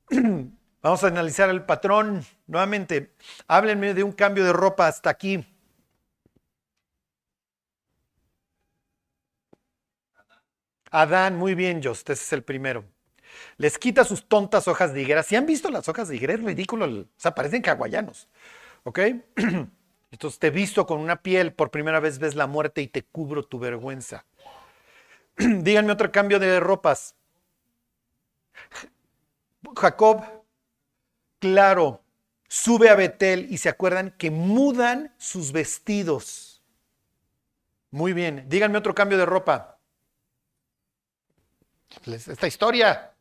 Vamos a analizar el patrón. Nuevamente, háblenme de un cambio de ropa hasta aquí. Adán, muy bien, Just, ese es el primero. Les quita sus tontas hojas de higuera. Si han visto las hojas de higuera, es ridículo. O sea, parecen caguayanos. ¿Ok? Entonces te visto con una piel, por primera vez ves la muerte y te cubro tu vergüenza. Díganme otro cambio de ropas. Jacob, claro, sube a Betel y se acuerdan que mudan sus vestidos. Muy bien, díganme otro cambio de ropa. Esta historia.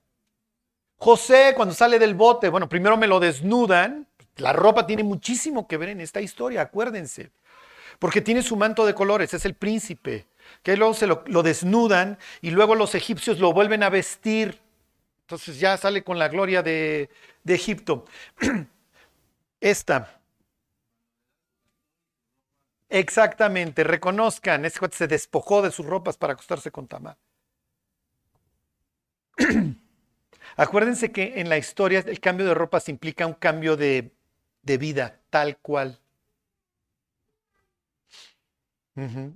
José cuando sale del bote, bueno, primero me lo desnudan, la ropa tiene muchísimo que ver en esta historia, acuérdense. Porque tiene su manto de colores, es el príncipe. Que luego se lo, desnudan y luego los egipcios lo vuelven a vestir. Entonces ya sale con la gloria de, Egipto. Esta. Exactamente, reconozcan, ese se despojó de sus ropas para acostarse con Tamar. Acuérdense que en la historia el cambio de ropas implica un cambio de, de vida, tal cual.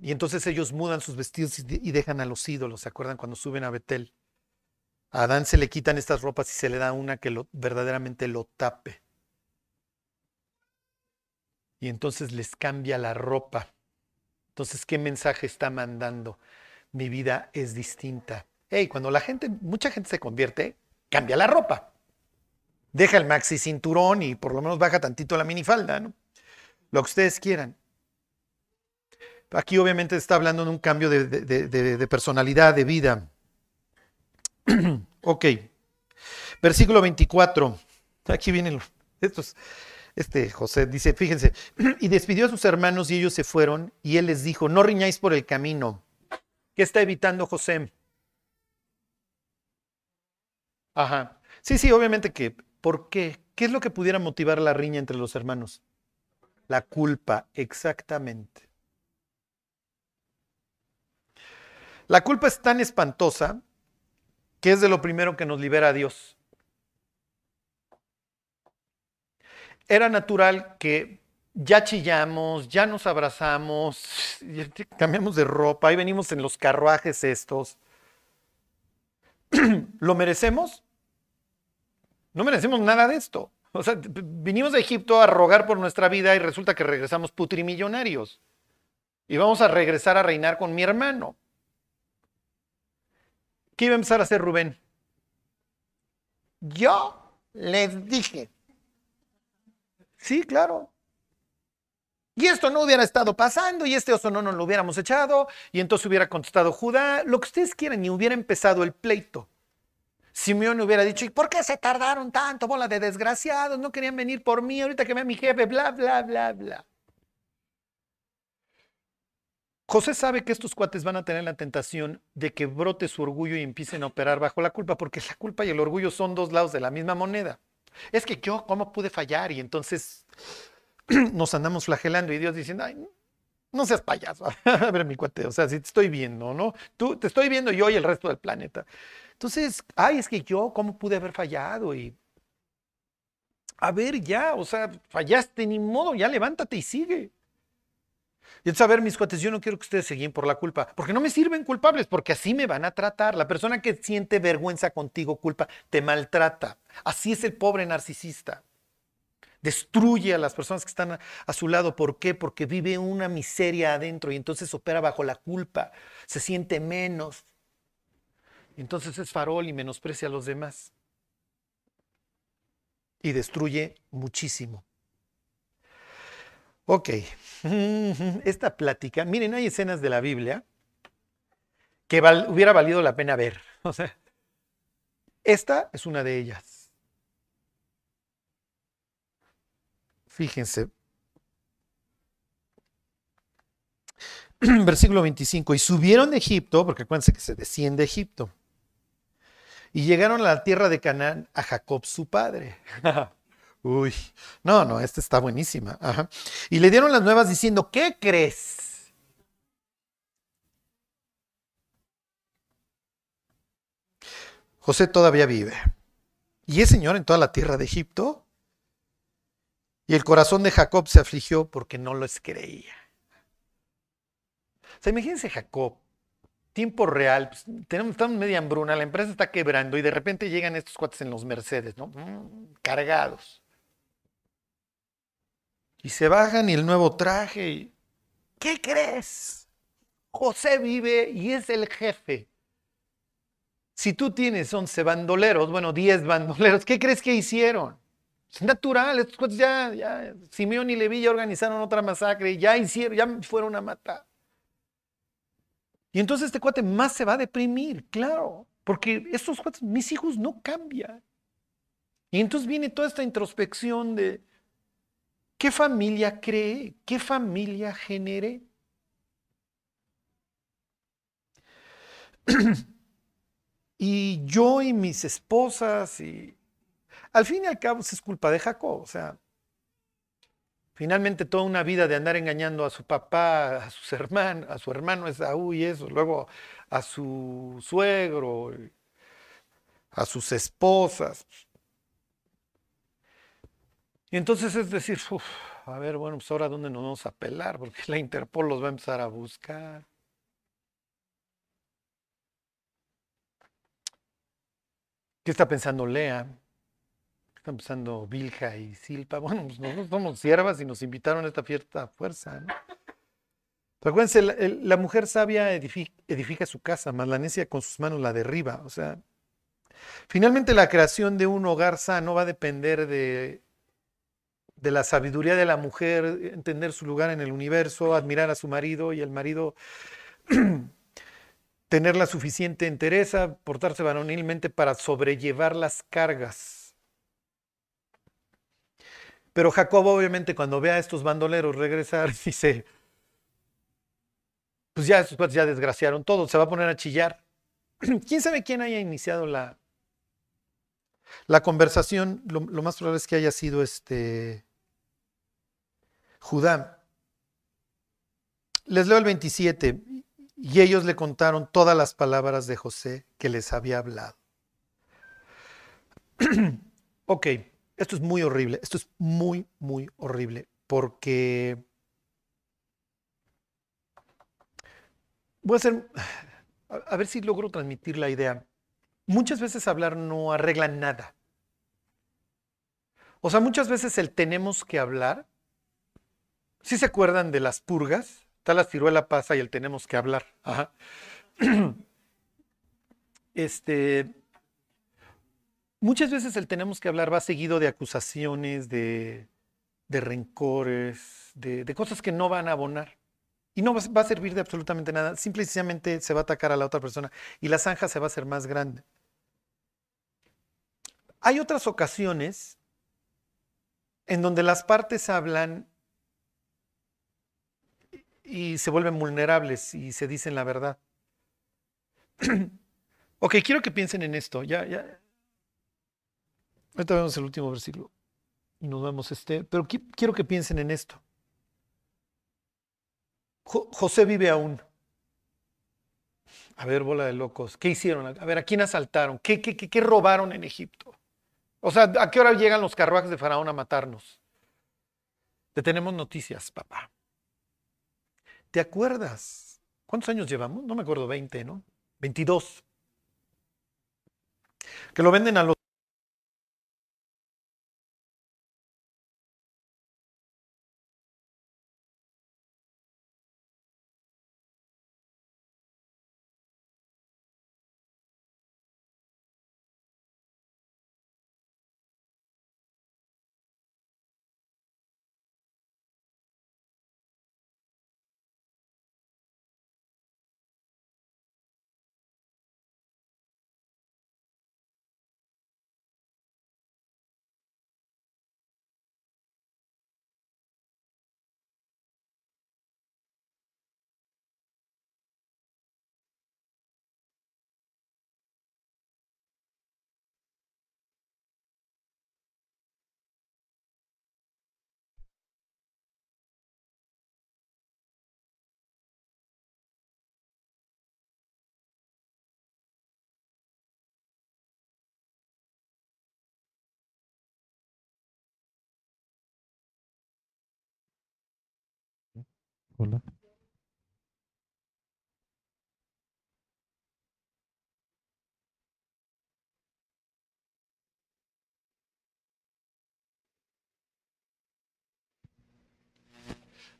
Y entonces ellos mudan sus vestidos y dejan a los ídolos. ¿Se acuerdan cuando suben a Betel? A Adán se le quitan estas ropas y se le da una que verdaderamente lo tape. Y entonces les cambia la ropa. Entonces, ¿qué mensaje está mandando? Mi vida es distinta. Hey, cuando la gente, mucha gente se convierte, cambia la ropa deja el maxi cinturón y por lo menos baja tantito la minifalda, ¿no? Lo que ustedes quieran. Aquí obviamente está hablando de un cambio de, personalidad, de vida. ok. Versículo 24. Aquí vienen estos. Este José dice, fíjense, y despidió a sus hermanos y ellos se fueron y él les dijo, no riñáis por el camino. ¿Qué está evitando José? Ajá. Sí, sí, obviamente que ¿Por qué? ¿Qué es lo que pudiera motivar la riña entre los hermanos? La culpa, exactamente. La culpa es tan espantosa que es de lo primero que nos libera a Dios. Era natural que ya chillamos, ya nos abrazamos, cambiamos de ropa, ahí venimos en los carruajes estos. ¿Lo merecemos? No merecemos nada de esto. O sea, vinimos de Egipto a rogar por nuestra vida y resulta que regresamos putrimillonarios. Y vamos a regresar a reinar con mi hermano. ¿Qué iba a empezar a hacer Rubén? Yo les dije. Sí, claro. Y esto no hubiera estado pasando y este oso no nos lo hubiéramos echado y entonces hubiera contestado Judá, lo que ustedes quieran y hubiera empezado el pleito. Simeón hubiera dicho, ¿y por qué se tardaron tanto? Bola de desgraciados, no querían venir por mí, ahorita que vea mi jefe, bla, bla, bla, bla. José sabe que estos cuates van a tener la tentación de que brote su orgullo y empiecen a operar bajo la culpa, porque la culpa y el orgullo son dos lados de la misma moneda. Es que yo, ¿cómo pude fallar? Y entonces nos andamos flagelando y Dios diciendo, ay, no seas payaso. a ver, mi cuate, o sea, si te estoy viendo, ¿no? Tú, te estoy viendo yo y el resto del planeta. Entonces, ay, es que yo, ¿cómo pude haber fallado? Y a ver, ya, o sea, fallaste, ni modo, ya levántate y sigue. Y entonces, a ver, mis cuates, yo no quiero que ustedes se guíen por la culpa, porque no me sirven culpables, porque así me van a tratar. La persona que siente vergüenza contigo, culpa, te maltrata. Así es el pobre narcisista destruye a las personas que están a, su lado. ¿Por qué? Porque vive una miseria adentro y entonces opera bajo la culpa, se siente menos. Entonces es farol y menosprecia a los demás. Y destruye muchísimo. Ok, esta plática, miren, hay escenas de la Biblia que hubiera valido la pena ver. O sea, esta es una de ellas. Fíjense. Versículo 25. Y subieron de Egipto, porque acuérdense que se desciende de Egipto. Y llegaron a la tierra de Canaán a Jacob su padre. Uy, no, no, esta está buenísima. Y le dieron las nuevas diciendo, ¿qué crees? José todavía vive. Y es señor en toda la tierra de Egipto. Y el corazón de Jacob se afligió porque no los creía. O sea, imagínense Jacob, tiempo real, pues, tenemos, estamos media hambruna, la empresa está quebrando y de repente llegan estos cuates en los Mercedes, ¿no? Mm, cargados. Y se bajan y el nuevo traje. ¿Qué crees? José vive y es el jefe. Si tú tienes 11 bandoleros, bueno, 10 bandoleros, ¿qué crees que hicieron? Es natural, estos cuates ya, ya, Simeón y Leví ya organizaron otra masacre, y ya hicieron, ya fueron a matar. Y entonces este cuate más se va a deprimir, claro, porque estos cuates, mis hijos no cambian. Y entonces viene toda esta introspección de, ¿qué familia cree? ¿Qué familia genere? y yo y mis esposas y al fin y al cabo, es culpa de Jacob. O sea, finalmente toda una vida de andar engañando a su papá, a sus hermanos, a su hermano Esaú y eso, luego a su suegro, a sus esposas. Y entonces es decir, a ver, bueno, pues ahora dónde nos vamos a pelar, porque la Interpol los va a empezar a buscar. ¿Qué está pensando Lea? Están empezando Vilja y Silpa. Bueno, pues nosotros somos siervas y nos invitaron a esta fiesta a fuerza. ¿no? Acuérdense, la, mujer sabia edifica, su casa, más la necia con sus manos la derriba. O sea, finalmente la creación de un hogar sano va a depender de, de la sabiduría de la mujer, entender su lugar en el universo, admirar a su marido y el marido tener la suficiente entereza, portarse varonilmente para sobrellevar las cargas pero Jacob obviamente cuando ve a estos bandoleros regresar dice, pues ya estos ya desgraciaron todo, se va a poner a chillar. ¿Quién sabe quién haya iniciado la, la conversación? Lo, más probable es que haya sido este Judá. Les leo el 27. Y ellos le contaron todas las palabras de José que les había hablado. ok, esto es muy horrible, esto es muy, muy horrible, porque voy a hacer, a, ver si logro transmitir la idea. Muchas veces hablar no arregla nada. O sea, muchas veces el tenemos que hablar. ¿Sí se acuerdan de las purgas? Está la ciruela pasa y el tenemos que hablar. Este, muchas veces el tenemos que hablar va seguido de acusaciones, de, rencores, de, cosas que no van a abonar. Y no va, va, a servir de absolutamente nada. Simple y sencillamente se va a atacar a la otra persona y la zanja se va a hacer más grande. Hay otras ocasiones en donde las partes hablan y se vuelven vulnerables y se dicen la verdad. ok, quiero que piensen en esto. Ya, ya. Ahorita vemos el último versículo y nos vemos este, pero quiero que piensen en esto. Jo José vive aún. A ver, bola de locos. ¿Qué hicieron? A ver, ¿a quién asaltaron? ¿Qué, qué, qué, qué robaron en Egipto? O sea, ¿a qué hora llegan los carruajes de Faraón a matarnos? Te tenemos noticias, papá. ¿Te acuerdas? ¿Cuántos años llevamos? No me acuerdo, 20, ¿no? 22. Que lo venden a los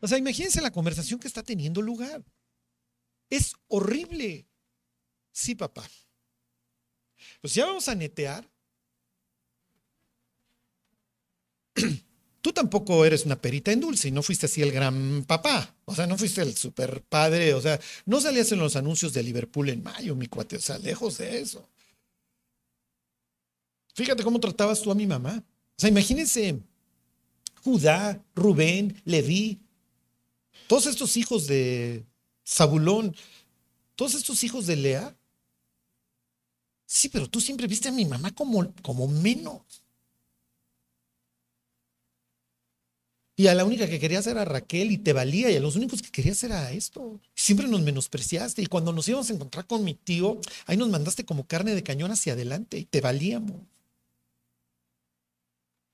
O sea, imagínense la conversación que está teniendo lugar. Es horrible. Sí, papá. Pues ya vamos a netear. Tú tampoco eres una perita en dulce y no fuiste así el gran papá. O sea, no fuiste el super padre. O sea, no salías en los anuncios de Liverpool en mayo, mi cuate. O sea, lejos de eso. Fíjate cómo tratabas tú a mi mamá. O sea, imagínense Judá, Rubén, Leví, todos estos hijos de Zabulón, todos estos hijos de Lea. Sí, pero tú siempre viste a mi mamá como, como menos. Y a la única que querías era Raquel y te valía, y a los únicos que querías era esto. Siempre nos menospreciaste. Y cuando nos íbamos a encontrar con mi tío, ahí nos mandaste como carne de cañón hacia adelante y te valíamos.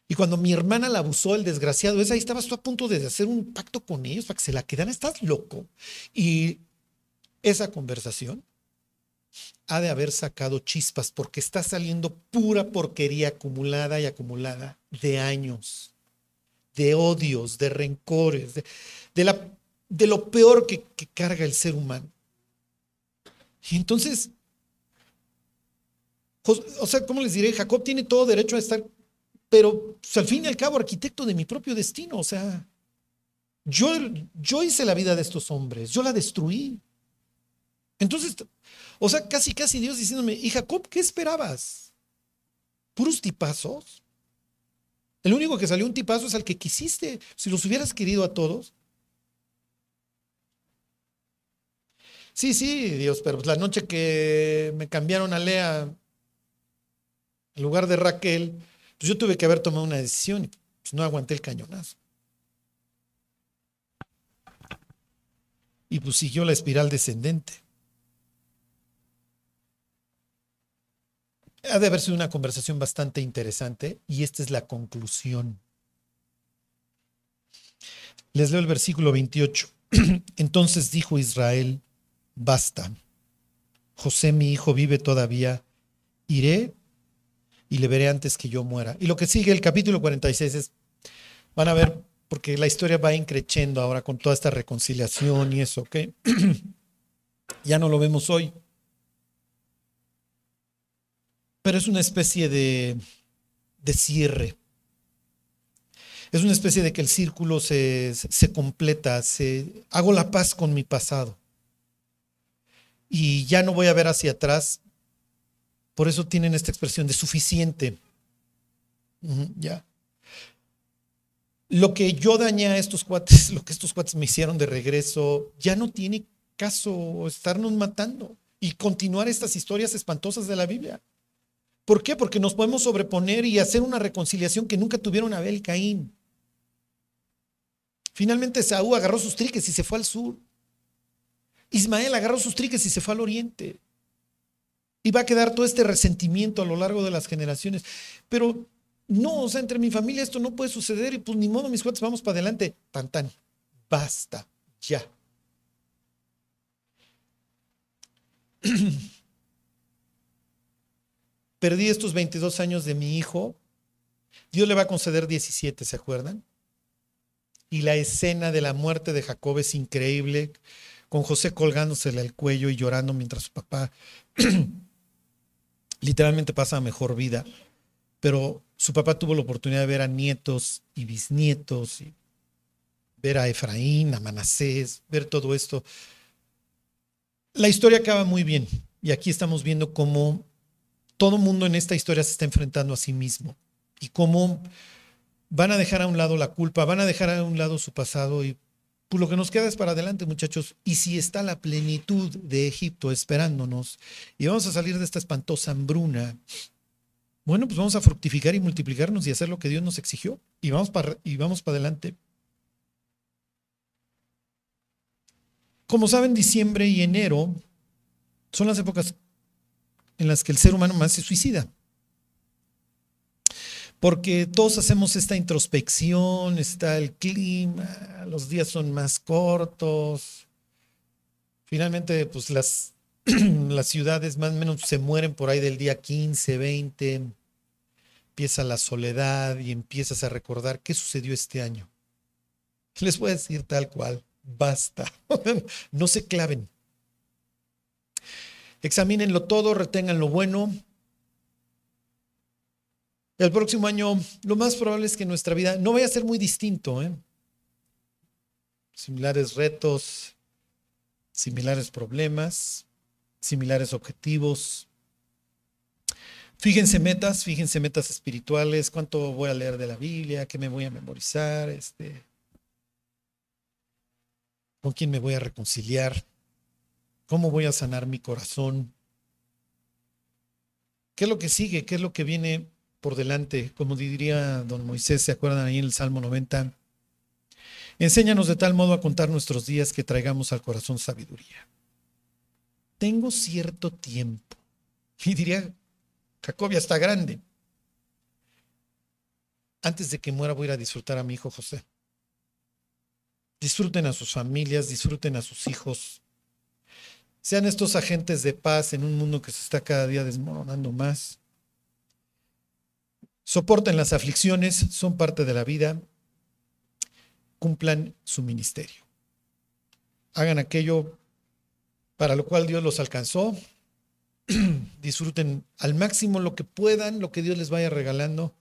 Y cuando mi hermana la abusó, el desgraciado, es ahí estabas tú a punto de hacer un pacto con ellos para que se la quedaran. Estás loco. Y esa conversación ha de haber sacado chispas porque está saliendo pura porquería acumulada y acumulada de años, de odios, de rencores, de, de, la, de lo peor que, carga el ser humano. Y entonces, o sea, ¿cómo les diré? Jacob tiene todo derecho a estar pero pues, al fin y al cabo arquitecto de mi propio destino. O sea, yo, yo hice la vida de estos hombres, yo la destruí. Entonces, o sea, casi, casi Dios diciéndome, y Jacob, ¿qué esperabas? ¿Puros tipazos? El único que salió un tipazo es al que quisiste. Si los hubieras querido a todos. Sí, sí, Dios, pero pues, la noche que me cambiaron a Lea en lugar de Raquel, pues yo tuve que haber tomado una decisión y pues no aguanté el cañonazo. Y pues siguió la espiral descendente. Ha de haber sido una conversación bastante interesante y esta es la conclusión. Les leo el versículo 28. Entonces dijo Israel, basta. José mi hijo vive todavía. Iré y le veré antes que yo muera. Y lo que sigue el capítulo 46 es, van a ver, porque la historia va increciendo ahora con toda esta reconciliación y eso, ¿ok? ya no lo vemos hoy. Pero es una especie de, de cierre. Es una especie de que el círculo se, se completa, se, hago la paz con mi pasado. Y ya no voy a ver hacia atrás. Por eso tienen esta expresión de suficiente. Ya. Lo que yo dañé a estos cuates, lo que estos cuates me hicieron de regreso, ya no tiene caso estarnos matando y continuar estas historias espantosas de la Biblia. ¿Por qué? Porque nos podemos sobreponer y hacer una reconciliación que nunca tuvieron Abel y Caín. Finalmente Saúl agarró sus triques y se fue al sur. Ismael agarró sus triques y se fue al oriente. Y va a quedar todo este resentimiento a lo largo de las generaciones. Pero no, o sea, entre mi familia esto no puede suceder y pues ni modo, mis cuates, vamos para adelante. Tan, tan, basta, ya. Perdí estos 22 años de mi hijo. Dios le va a conceder 17, ¿se acuerdan? Y la escena de la muerte de Jacob es increíble, con José colgándosele el cuello y llorando mientras su papá literalmente pasa a mejor vida. Pero su papá tuvo la oportunidad de ver a nietos y bisnietos, y ver a Efraín, a Manasés, ver todo esto. La historia acaba muy bien. Y aquí estamos viendo cómo todo mundo en esta historia se está enfrentando a sí mismo y cómo van a dejar a un lado la culpa, van a dejar a un lado su pasado y pues lo que nos queda es para adelante, muchachos. Y si está la plenitud de Egipto esperándonos y vamos a salir de esta espantosa hambruna, bueno, pues vamos a fructificar y multiplicarnos y hacer lo que Dios nos exigió y vamos para y vamos para adelante. Como saben, diciembre y enero son las épocas en las que el ser humano más se suicida. Porque todos hacemos esta introspección, está el clima, los días son más cortos. Finalmente, pues las, las ciudades más o menos se mueren por ahí del día 15, 20. Empieza la soledad y empiezas a recordar qué sucedió este año. Les voy a decir tal cual, basta. no se claven. Examínenlo todo, retengan lo bueno. El próximo año, lo más probable es que nuestra vida no vaya a ser muy distinto. ¿eh? Similares retos, similares problemas, similares objetivos. Fíjense metas, fíjense metas espirituales, cuánto voy a leer de la Biblia, qué me voy a memorizar, este, con quién me voy a reconciliar. ¿Cómo voy a sanar mi corazón? ¿Qué es lo que sigue? ¿Qué es lo que viene por delante? Como diría don Moisés, ¿se acuerdan ahí en el Salmo 90? Enséñanos de tal modo a contar nuestros días que traigamos al corazón sabiduría. Tengo cierto tiempo. Y diría, Jacob ya está grande. Antes de que muera voy a ir a disfrutar a mi hijo José. Disfruten a sus familias, disfruten a sus hijos, sean estos agentes de paz en un mundo que se está cada día desmoronando más. Soporten las aflicciones, son parte de la vida. Cumplan su ministerio. Hagan aquello para lo cual Dios los alcanzó. Disfruten al máximo lo que puedan, lo que Dios les vaya regalando.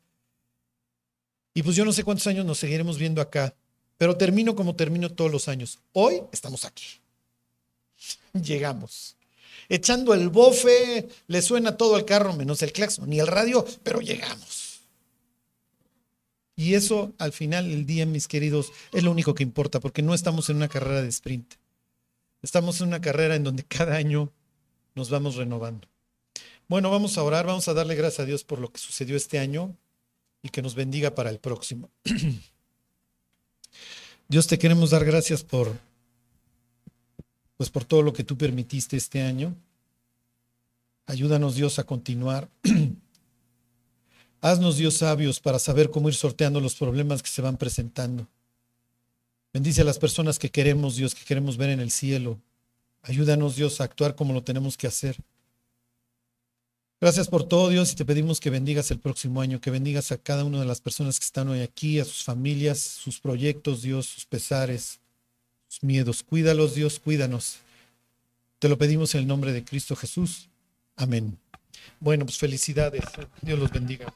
Y pues yo no sé cuántos años nos seguiremos viendo acá, pero termino como termino todos los años. Hoy estamos aquí llegamos. Echando el bofe, le suena todo al carro menos el claxon, ni el radio, pero llegamos. Y eso al final del día, mis queridos, es lo único que importa, porque no estamos en una carrera de sprint. Estamos en una carrera en donde cada año nos vamos renovando. Bueno, vamos a orar, vamos a darle gracias a Dios por lo que sucedió este año y que nos bendiga para el próximo. Dios te queremos dar gracias por pues por todo lo que tú permitiste este año. Ayúdanos Dios a continuar. Haznos Dios sabios para saber cómo ir sorteando los problemas que se van presentando. Bendice a las personas que queremos, Dios, que queremos ver en el cielo. Ayúdanos, Dios, a actuar como lo tenemos que hacer. Gracias por todo, Dios, y te pedimos que bendigas el próximo año, que bendigas a cada una de las personas que están hoy aquí, a sus familias, sus proyectos, Dios, sus pesares, miedos. Cuídalos, Dios, cuídanos. Te lo pedimos en el nombre de Cristo Jesús. Amén. Bueno, pues felicidades. Dios los bendiga.